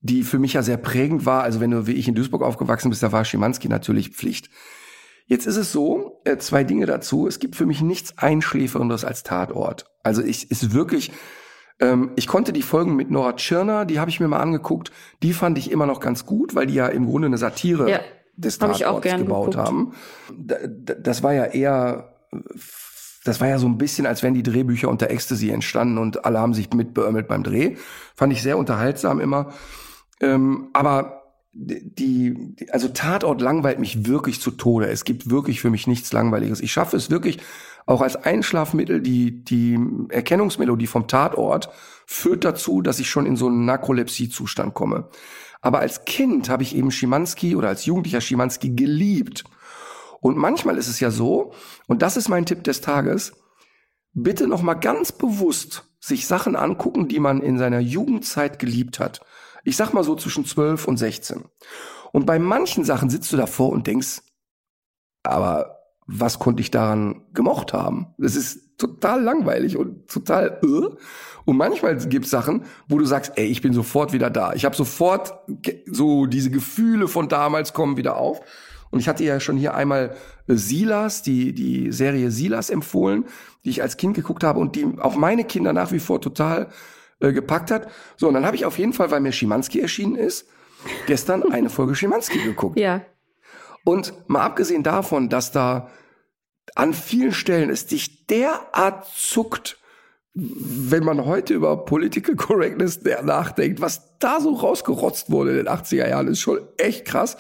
die für mich ja sehr prägend war. Also wenn du wie ich in Duisburg aufgewachsen bist, da war Schimanski natürlich Pflicht. Jetzt ist es so, äh, zwei Dinge dazu. Es gibt für mich nichts Einschläferendes als Tatort. Also ich ist wirklich, ähm, ich konnte die Folgen mit Nora Tschirner, die habe ich mir mal angeguckt, die fand ich immer noch ganz gut, weil die ja im Grunde eine Satire Ja, des hab ich auch Tatorts gebaut geguckt. haben. Da, da, das war ja eher, das war ja so ein bisschen, als wären die Drehbücher unter Ecstasy entstanden und alle haben sich mitbeömmelt beim Dreh. Fand ich sehr unterhaltsam immer. Ähm, aber die, die, also Tatort langweilt mich wirklich zu Tode. Es gibt wirklich für mich nichts Langweiliges. Ich schaffe es wirklich auch als Einschlafmittel. Die, die Erkennungsmelodie vom Tatort führt dazu, dass ich schon in so einen Narkolepsie-Zustand komme. Aber als Kind habe ich eben Schimanski oder als Jugendlicher Schimanski geliebt. Und manchmal ist es ja so, und das ist mein Tipp des Tages, bitte noch mal ganz bewusst sich Sachen angucken, die man in seiner Jugendzeit geliebt hat. Ich sag mal so zwischen 12 und 16. Und bei manchen Sachen sitzt du davor und denkst, aber was konnte ich daran gemocht haben? Das ist total langweilig und total äh. Und manchmal gibt's Sachen, wo du sagst, ey, ich bin sofort wieder da. Ich habe sofort so diese Gefühle von damals kommen wieder auf. Und ich hatte ja schon hier einmal äh, Silas, die, die Serie Silas empfohlen, die ich als Kind geguckt habe und die auch meine Kinder nach wie vor total äh, gepackt hat. So, und dann habe ich auf jeden Fall, weil mir Schimanski erschienen ist, gestern eine Folge Schimanski geguckt. Ja, Und mal abgesehen davon, dass da an vielen Stellen es dich derart zuckt, wenn man heute über Political Correctness nachdenkt, was da so rausgerotzt wurde in den 80er Jahren, ist schon echt krass.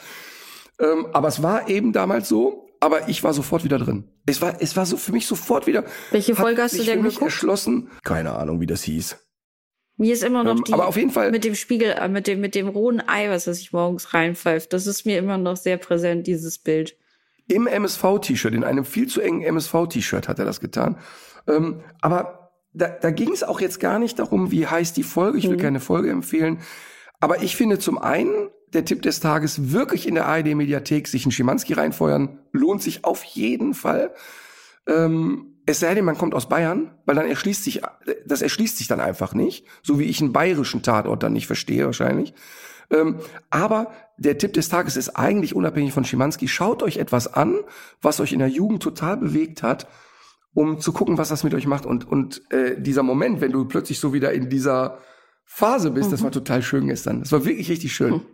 Ähm, aber es war eben damals so, aber ich war sofort wieder drin. Es war, es war so für mich sofort wieder. Welche Folge hast du denn geguckt? erschlossen. Keine Ahnung, wie das hieß. Mir ist immer noch Ähm, die aber auf jeden Fall- mit dem Spiegel, äh, mit dem mit dem rohen Ei, was sich morgens reinpfeift. Das ist mir immer noch sehr präsent dieses Bild. Im MSV-T-Shirt, in einem viel zu engen MSV-T-Shirt hat er das getan. Ähm, aber da, da ging es auch jetzt gar nicht darum, wie heißt die Folge. Ich will mhm. keine Folge empfehlen. Aber ich finde zum einen, der Tipp des Tages, wirklich in der ARD-Mediathek sich einen Schimanski reinfeuern, lohnt sich auf jeden Fall. Ähm, es sei denn, man kommt aus Bayern, weil dann erschließt sich, das erschließt sich dann einfach nicht, so wie ich einen bayerischen Tatort dann nicht verstehe wahrscheinlich. Ähm, aber der Tipp des Tages ist eigentlich unabhängig von Schimanski. Schaut euch etwas an, was euch in der Jugend total bewegt hat, um zu gucken, was das mit euch macht. Und, und äh, dieser Moment, wenn du plötzlich so wieder in dieser Phase bist, mhm. das war total schön gestern. Das war wirklich richtig schön. Mhm.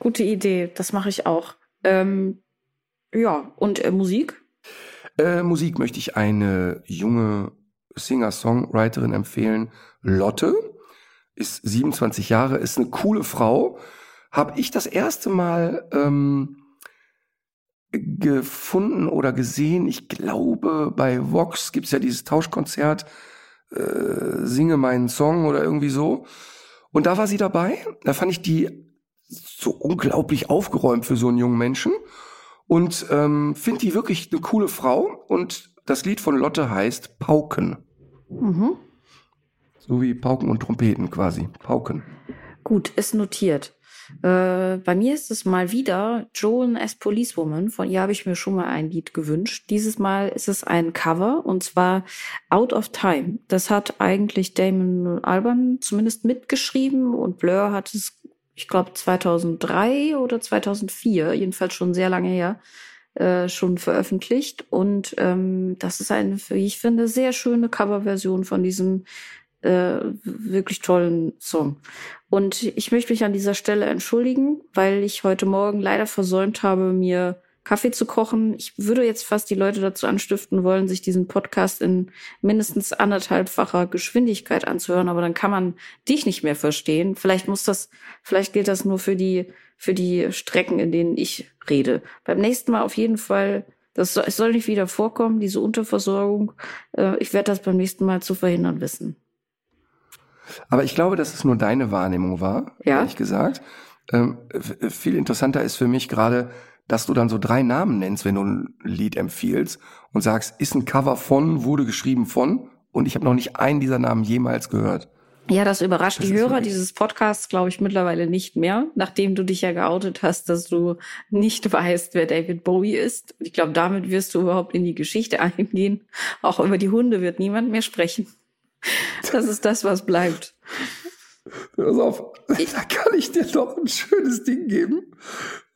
Gute Idee, das mache ich auch. Ähm, ja, und äh, Musik? Äh, Musik möchte ich eine junge Singer-Songwriterin empfehlen. Lotte ist 27 Jahre, ist eine coole Frau. Habe ich das erste Mal ähm, gefunden oder gesehen. Ich glaube, bei Vox gibt's ja dieses Tauschkonzert, äh, singe meinen Song oder irgendwie so. Und da war sie dabei. Da fand ich die so unglaublich aufgeräumt für so einen jungen Menschen. Und ähm, finde die wirklich eine coole Frau. Und das Lied von Lotte heißt Pauken. Mhm. So wie Pauken und Trompeten quasi. Pauken. Gut, ist notiert. Äh, bei mir ist es mal wieder Joan as Policewoman. Von ihr habe ich mir schon mal ein Lied gewünscht. Dieses Mal ist es ein Cover und zwar Out of Time. Das hat eigentlich Damon Alban zumindest mitgeschrieben und Blur hat es ich glaube 2003 oder 2004, jedenfalls schon sehr lange her, äh, schon veröffentlicht. Und ähm, das ist eine, wie ich finde, sehr schöne Coverversion von diesem äh, wirklich tollen Song. Und ich möchte mich an dieser Stelle entschuldigen, weil ich heute Morgen leider versäumt habe, mir Kaffee zu kochen. Ich würde jetzt fast die Leute dazu anstiften wollen, sich diesen Podcast in mindestens anderthalbfacher Geschwindigkeit anzuhören, aber dann kann man dich nicht mehr verstehen. Vielleicht muss das, vielleicht gilt das nur für die, für die Strecken, in denen ich rede. Beim nächsten Mal auf jeden Fall, das soll, es soll nicht wieder vorkommen, diese Unterversorgung. Äh, ich werde das beim nächsten Mal zu verhindern wissen. Aber ich glaube, dass es nur deine Wahrnehmung war, ja? ehrlich gesagt. Ähm, viel interessanter ist für mich gerade, dass du dann so drei Namen nennst, wenn du ein Lied empfiehlst und sagst, ist ein Cover von, wurde geschrieben von und ich habe noch nicht einen dieser Namen jemals gehört. Ja, das überrascht das die Hörer dieses Podcasts, glaube ich, mittlerweile nicht mehr, nachdem du dich ja geoutet hast, dass du nicht weißt, wer David Bowie ist. Ich glaube, damit wirst du überhaupt in die Geschichte eingehen. Auch über die Hunde wird niemand mehr sprechen. Das ist das, was bleibt. Pass auf, da kann ich dir doch ein schönes Ding geben.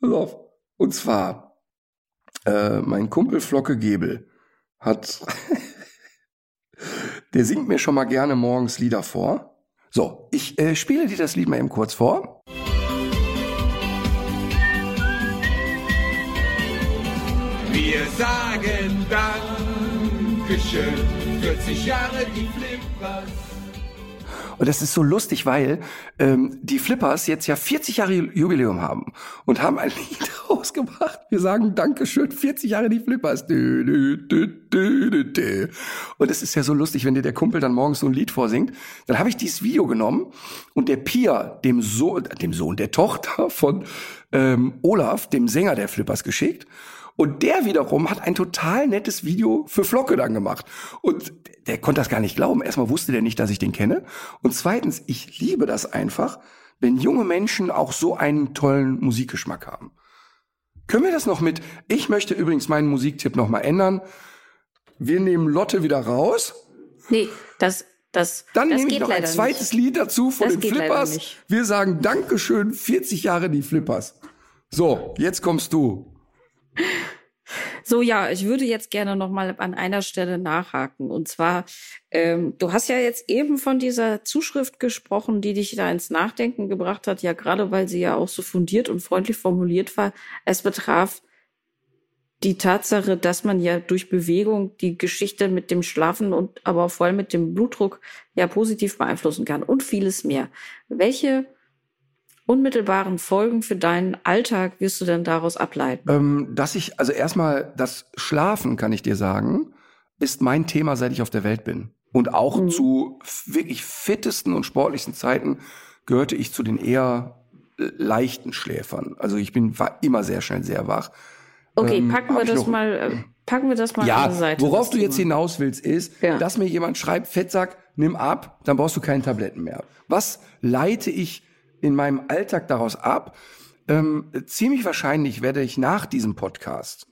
Pass auf. Und zwar, äh, mein Kumpel Flocke Gebel hat, der singt mir schon mal gerne morgens Lieder vor. So, ich äh, spiele dir das Lied mal eben kurz vor. Wir sagen Dankeschön, 40 Jahre die Flippers. Und das ist so lustig, weil ähm, die Flippers jetzt ja 40 Jahre Jubiläum haben und haben ein Lied rausgebracht. Wir sagen Dankeschön, 40 Jahre die Flippers. Und es ist ja so lustig, wenn dir der Kumpel dann morgens so ein Lied vorsingt. Dann habe ich dieses Video genommen und der Pia, dem Sohn, dem Sohn der Tochter von ähm, Olaf, dem Sänger der Flippers, geschickt. Und der wiederum hat ein total nettes Video für Flocke dann gemacht. Und der konnte das gar nicht glauben. Erstmal wusste der nicht, dass ich den kenne. Und zweitens, ich liebe das einfach, wenn junge Menschen auch so einen tollen Musikgeschmack haben. Können wir das noch mit? Ich möchte übrigens meinen Musiktipp noch mal ändern. Wir nehmen Lotte wieder raus. Nee, das, das, Dann das nehme ich noch ein zweites nicht. Lied dazu von das den Flippers. Wir sagen Dankeschön, 40 Jahre die Flippers. So, jetzt kommst du. So, ja, ich würde jetzt gerne noch mal an einer Stelle nachhaken. Und zwar, ähm, du hast ja jetzt eben von dieser Zuschrift gesprochen, die dich da ins Nachdenken gebracht hat, ja gerade weil sie ja auch so fundiert und freundlich formuliert war. Es betraf die Tatsache, dass man ja durch Bewegung die Geschichte mit dem Schlafen und aber vor allem mit dem Blutdruck ja positiv beeinflussen kann und vieles mehr. Welche unmittelbaren Folgen für deinen Alltag wirst du denn daraus ableiten? Ähm, dass ich, also erstmal das Schlafen, kann ich dir sagen, ist mein Thema, seit ich auf der Welt bin. Und auch mhm. zu wirklich fittesten und sportlichsten Zeiten gehörte ich zu den eher leichten Schläfern. Also ich bin, war immer sehr schnell sehr wach. Okay, Ähm, packen wir das noch- mal, äh, packen wir das mal Ja, an die Seite. worauf du jetzt hinaus willst, ist, Ja. dass mir jemand schreibt, Fettsack, nimm ab, dann brauchst du keine Tabletten mehr. Was leite ich in meinem Alltag daraus ab? Ähm, ziemlich wahrscheinlich werde ich nach diesem Podcast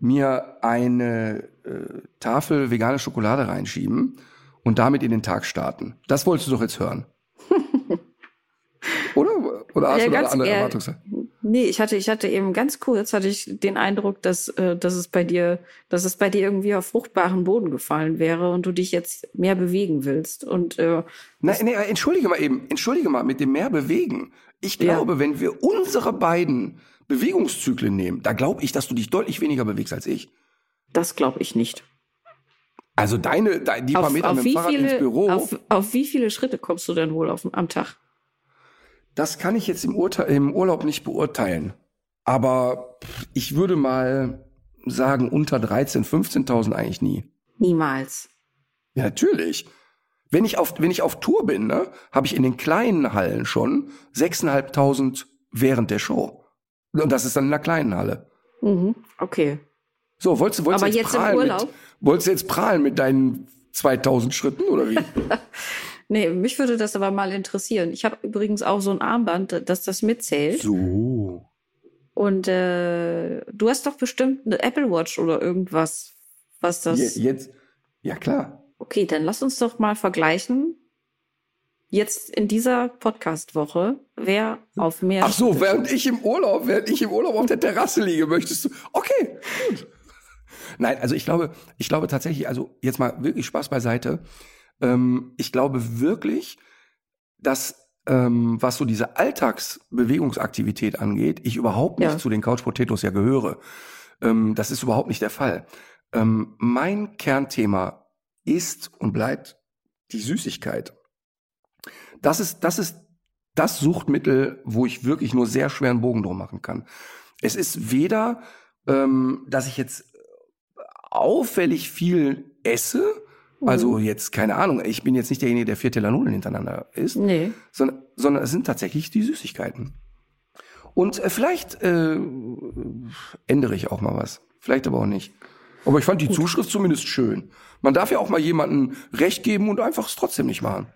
mir eine äh, Tafel vegane Schokolade reinschieben und damit in den Tag starten. Das wolltest du doch jetzt hören. Oder? Oder hast Ja, du da eine andere Erwartungshaltung? Nee, ich hatte, ich hatte eben ganz kurz hatte ich den Eindruck, dass, äh, dass es bei dir, dass es bei dir irgendwie auf fruchtbaren Boden gefallen wäre und du dich jetzt mehr bewegen willst. Und äh, Nein, nee, entschuldige mal eben, entschuldige mal, mit dem mehr bewegen. Ich Ja. glaube, wenn wir unsere beiden Bewegungszyklen nehmen, da glaube ich, dass du dich deutlich weniger bewegst als ich. das glaube ich nicht. Also deine, dein, die paar Auf, Meter auf, mit dem Fahrrad ins viele, Büro, auf, auf wie viele Schritte kommst du denn wohl auf, am Tag? Das kann ich jetzt im, Urteil, im Urlaub nicht beurteilen. Aber ich würde mal sagen, unter 13.000, 15.000 eigentlich nie. Niemals. Ja, natürlich. Wenn ich auf, wenn ich auf Tour bin, ne, habe ich in den kleinen Hallen schon 6.500 während der Show. Und das ist dann in der kleinen Halle. Mhm. Okay. So, wolltest, du- wolltest Aber du jetzt, jetzt im prahlen Urlaub? Mit, wolltest du jetzt prahlen mit deinen 2000 Schritten oder wie? Nee, mich würde das aber mal interessieren. Ich habe übrigens auch so ein Armband, dass das mitzählt. so. Und äh, du hast doch bestimmt eine Apple Watch oder irgendwas, was das. Je, jetzt, ja klar. Okay, dann lass uns doch mal vergleichen. Jetzt in dieser Podcast-Woche, wer auf mehr. Ach so, während ich im Urlaub, während ich im Urlaub auf der Terrasse liege, möchtest du. Okay, gut. Nein, also ich glaube, ich glaube tatsächlich, also jetzt mal wirklich Spaß beiseite. Ähm, ich glaube wirklich, dass ähm, was so diese Alltagsbewegungsaktivität angeht, ich überhaupt nicht Ja. zu den Couch Potatoes ja gehöre. Ähm, das ist überhaupt nicht der Fall. Ähm, mein Kernthema ist und bleibt die Süßigkeit. Das ist, das ist das Suchtmittel, wo ich wirklich nur sehr schweren Bogen drum machen kann. Es ist weder, dass ich jetzt auffällig viel esse, also jetzt keine Ahnung, ich bin jetzt nicht derjenige, der vier Teller Nudeln hintereinander isst, Nee. sondern, sondern es sind tatsächlich die Süßigkeiten. Und äh, vielleicht äh, ändere ich auch mal was, vielleicht aber auch nicht. Aber ich fand die Zuschrift zumindest schön. Man darf ja auch mal jemandem Recht geben und einfach es trotzdem nicht machen.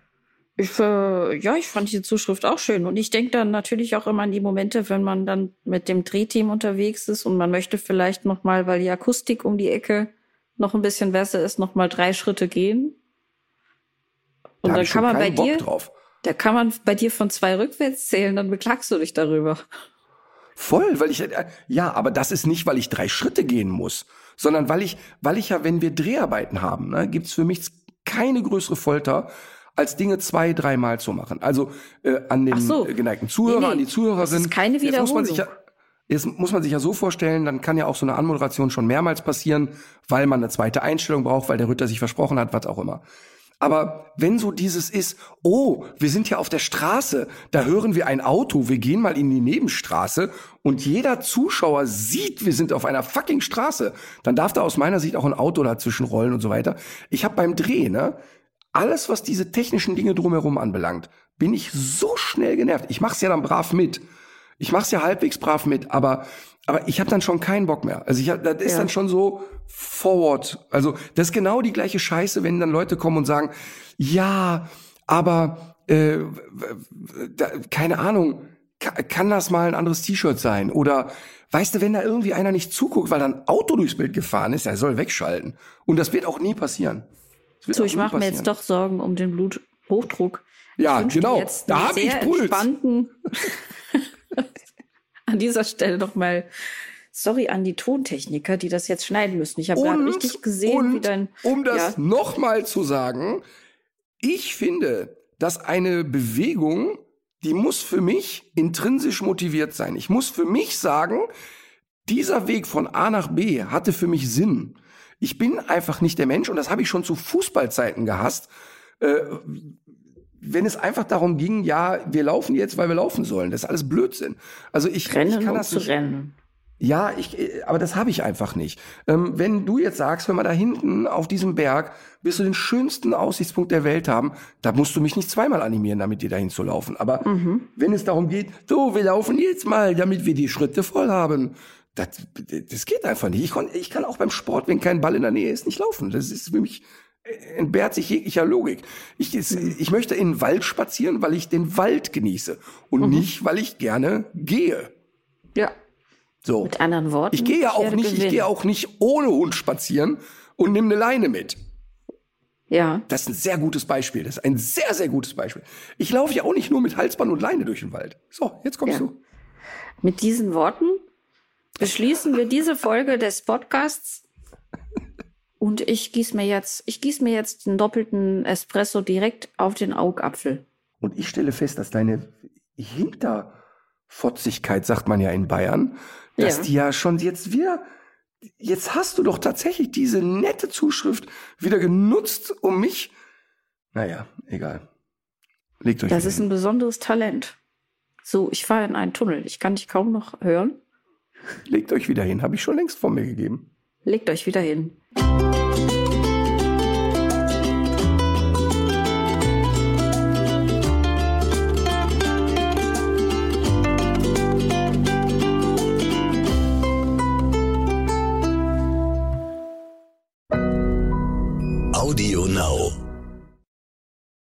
Ich, äh, ja, ich fand die Zuschrift auch schön. Und ich denke dann natürlich auch immer an die Momente, wenn man dann mit dem Drehteam unterwegs ist und man möchte vielleicht noch mal, weil die Akustik um die Ecke noch ein bisschen besser ist, noch mal drei Schritte gehen. Und Da dann kann man bei Bock dir, drauf. da kann man bei dir von zwei rückwärts zählen, dann beklagst du dich darüber. Voll, weil ich äh, ja, aber das ist nicht, weil ich drei Schritte gehen muss, sondern weil ich, weil ich ja, wenn wir Dreharbeiten haben, ne, gibt's für mich keine größere Folter, als Dinge zwei, dreimal zu machen. Also äh, an den so. geneigten Zuhörer, Nee, nee. an die Zuhörerin. Das ist keine Jetzt muss man sich ja, Jetzt muss man sich ja so vorstellen, dann kann ja auch so eine Anmoderation schon mehrmals passieren, weil man eine zweite Einstellung braucht, weil der Ritter sich versprochen hat, was auch immer. Aber wenn so dieses ist, oh, wir sind ja auf der Straße, da hören wir ein Auto, wir gehen mal in die Nebenstraße und jeder Zuschauer sieht, wir sind auf einer fucking Straße, dann darf da aus meiner Sicht auch ein Auto dazwischen rollen und so weiter. Ich habe beim Dreh, ne, alles, was diese technischen Dinge drumherum anbelangt, bin ich so schnell genervt. Ich mach's ja dann brav mit. Ich mach's ja halbwegs brav mit, aber aber ich habe dann schon keinen Bock mehr. Also ich hab, das ist Ja. dann schon so forward. Also das ist genau die gleiche Scheiße, wenn dann Leute kommen und sagen, ja, aber äh, da, keine Ahnung, ka- kann das mal ein anderes T-Shirt sein? Oder weißt du, wenn da irgendwie einer nicht zuguckt, weil da ein Auto durchs Bild gefahren ist, er soll wegschalten. Und das wird auch nie passieren. So, ich mache mir jetzt doch Sorgen um den Bluthochdruck. Ja, genau. Da einen hab ich Puls. An dieser Stelle nochmal sorry an die Tontechniker, die das jetzt schneiden müssen. Ich habe gerade richtig gesehen, und, wie dein Um das Ja. nochmal zu sagen, ich finde, dass eine Bewegung, die muss für mich intrinsisch motiviert sein. Ich muss für mich sagen, dieser Weg von A nach B hatte für mich Sinn. Ich bin einfach nicht der Mensch und das habe ich schon zu Fußballzeiten gehasst. Äh, wenn es einfach darum ging, ja, wir laufen jetzt, weil wir laufen sollen. Das ist alles Blödsinn. Also ich, ich Rennen kann um das zu nicht. rennen. Ja, ich, äh, aber das habe ich einfach nicht. Ähm, wenn du jetzt sagst, wenn wir da hinten auf diesem Berg wirst du den schönsten Aussichtspunkt der Welt haben, da musst du mich nicht zweimal animieren, damit dir dahin zu laufen. Aber Mhm. wenn es darum geht, so, wir laufen jetzt mal, damit wir die Schritte voll haben, Das, das geht einfach nicht. Ich, kon, ich kann auch beim Sport, wenn kein Ball in der Nähe ist, nicht laufen. Das ist für mich entbehrt sich jeglicher Logik. Ich, ich möchte in den Wald spazieren, weil ich den Wald genieße und mhm. nicht, weil ich gerne gehe. Ja. So. Mit anderen Worten. Ich gehe ja auch nicht, gewinnen. ich gehe auch nicht ohne Hund spazieren und nehme eine Leine mit. Ja. Das ist ein sehr gutes Beispiel. Das ist ein sehr, sehr gutes Beispiel. Ich laufe ja auch nicht nur mit Halsband und Leine durch den Wald. So, jetzt kommst ja. du. Mit diesen Worten beschließen wir diese Folge des Podcasts. Und ich gieße mir jetzt, ich gieße mir jetzt einen doppelten Espresso direkt auf den Augapfel. Und ich stelle fest, dass deine Hinterfotzigkeit, sagt man ja in Bayern, dass ja. die ja schon jetzt wieder, jetzt hast du doch tatsächlich diese nette Zuschrift wieder genutzt, um mich, naja, egal. Legt euch Das ist ein besonderes Talent. So, ich fahre in einen Tunnel. Ich kann dich kaum noch hören. Legt euch wieder hin, habe ich schon längst vor mir gegeben. Legt euch wieder hin.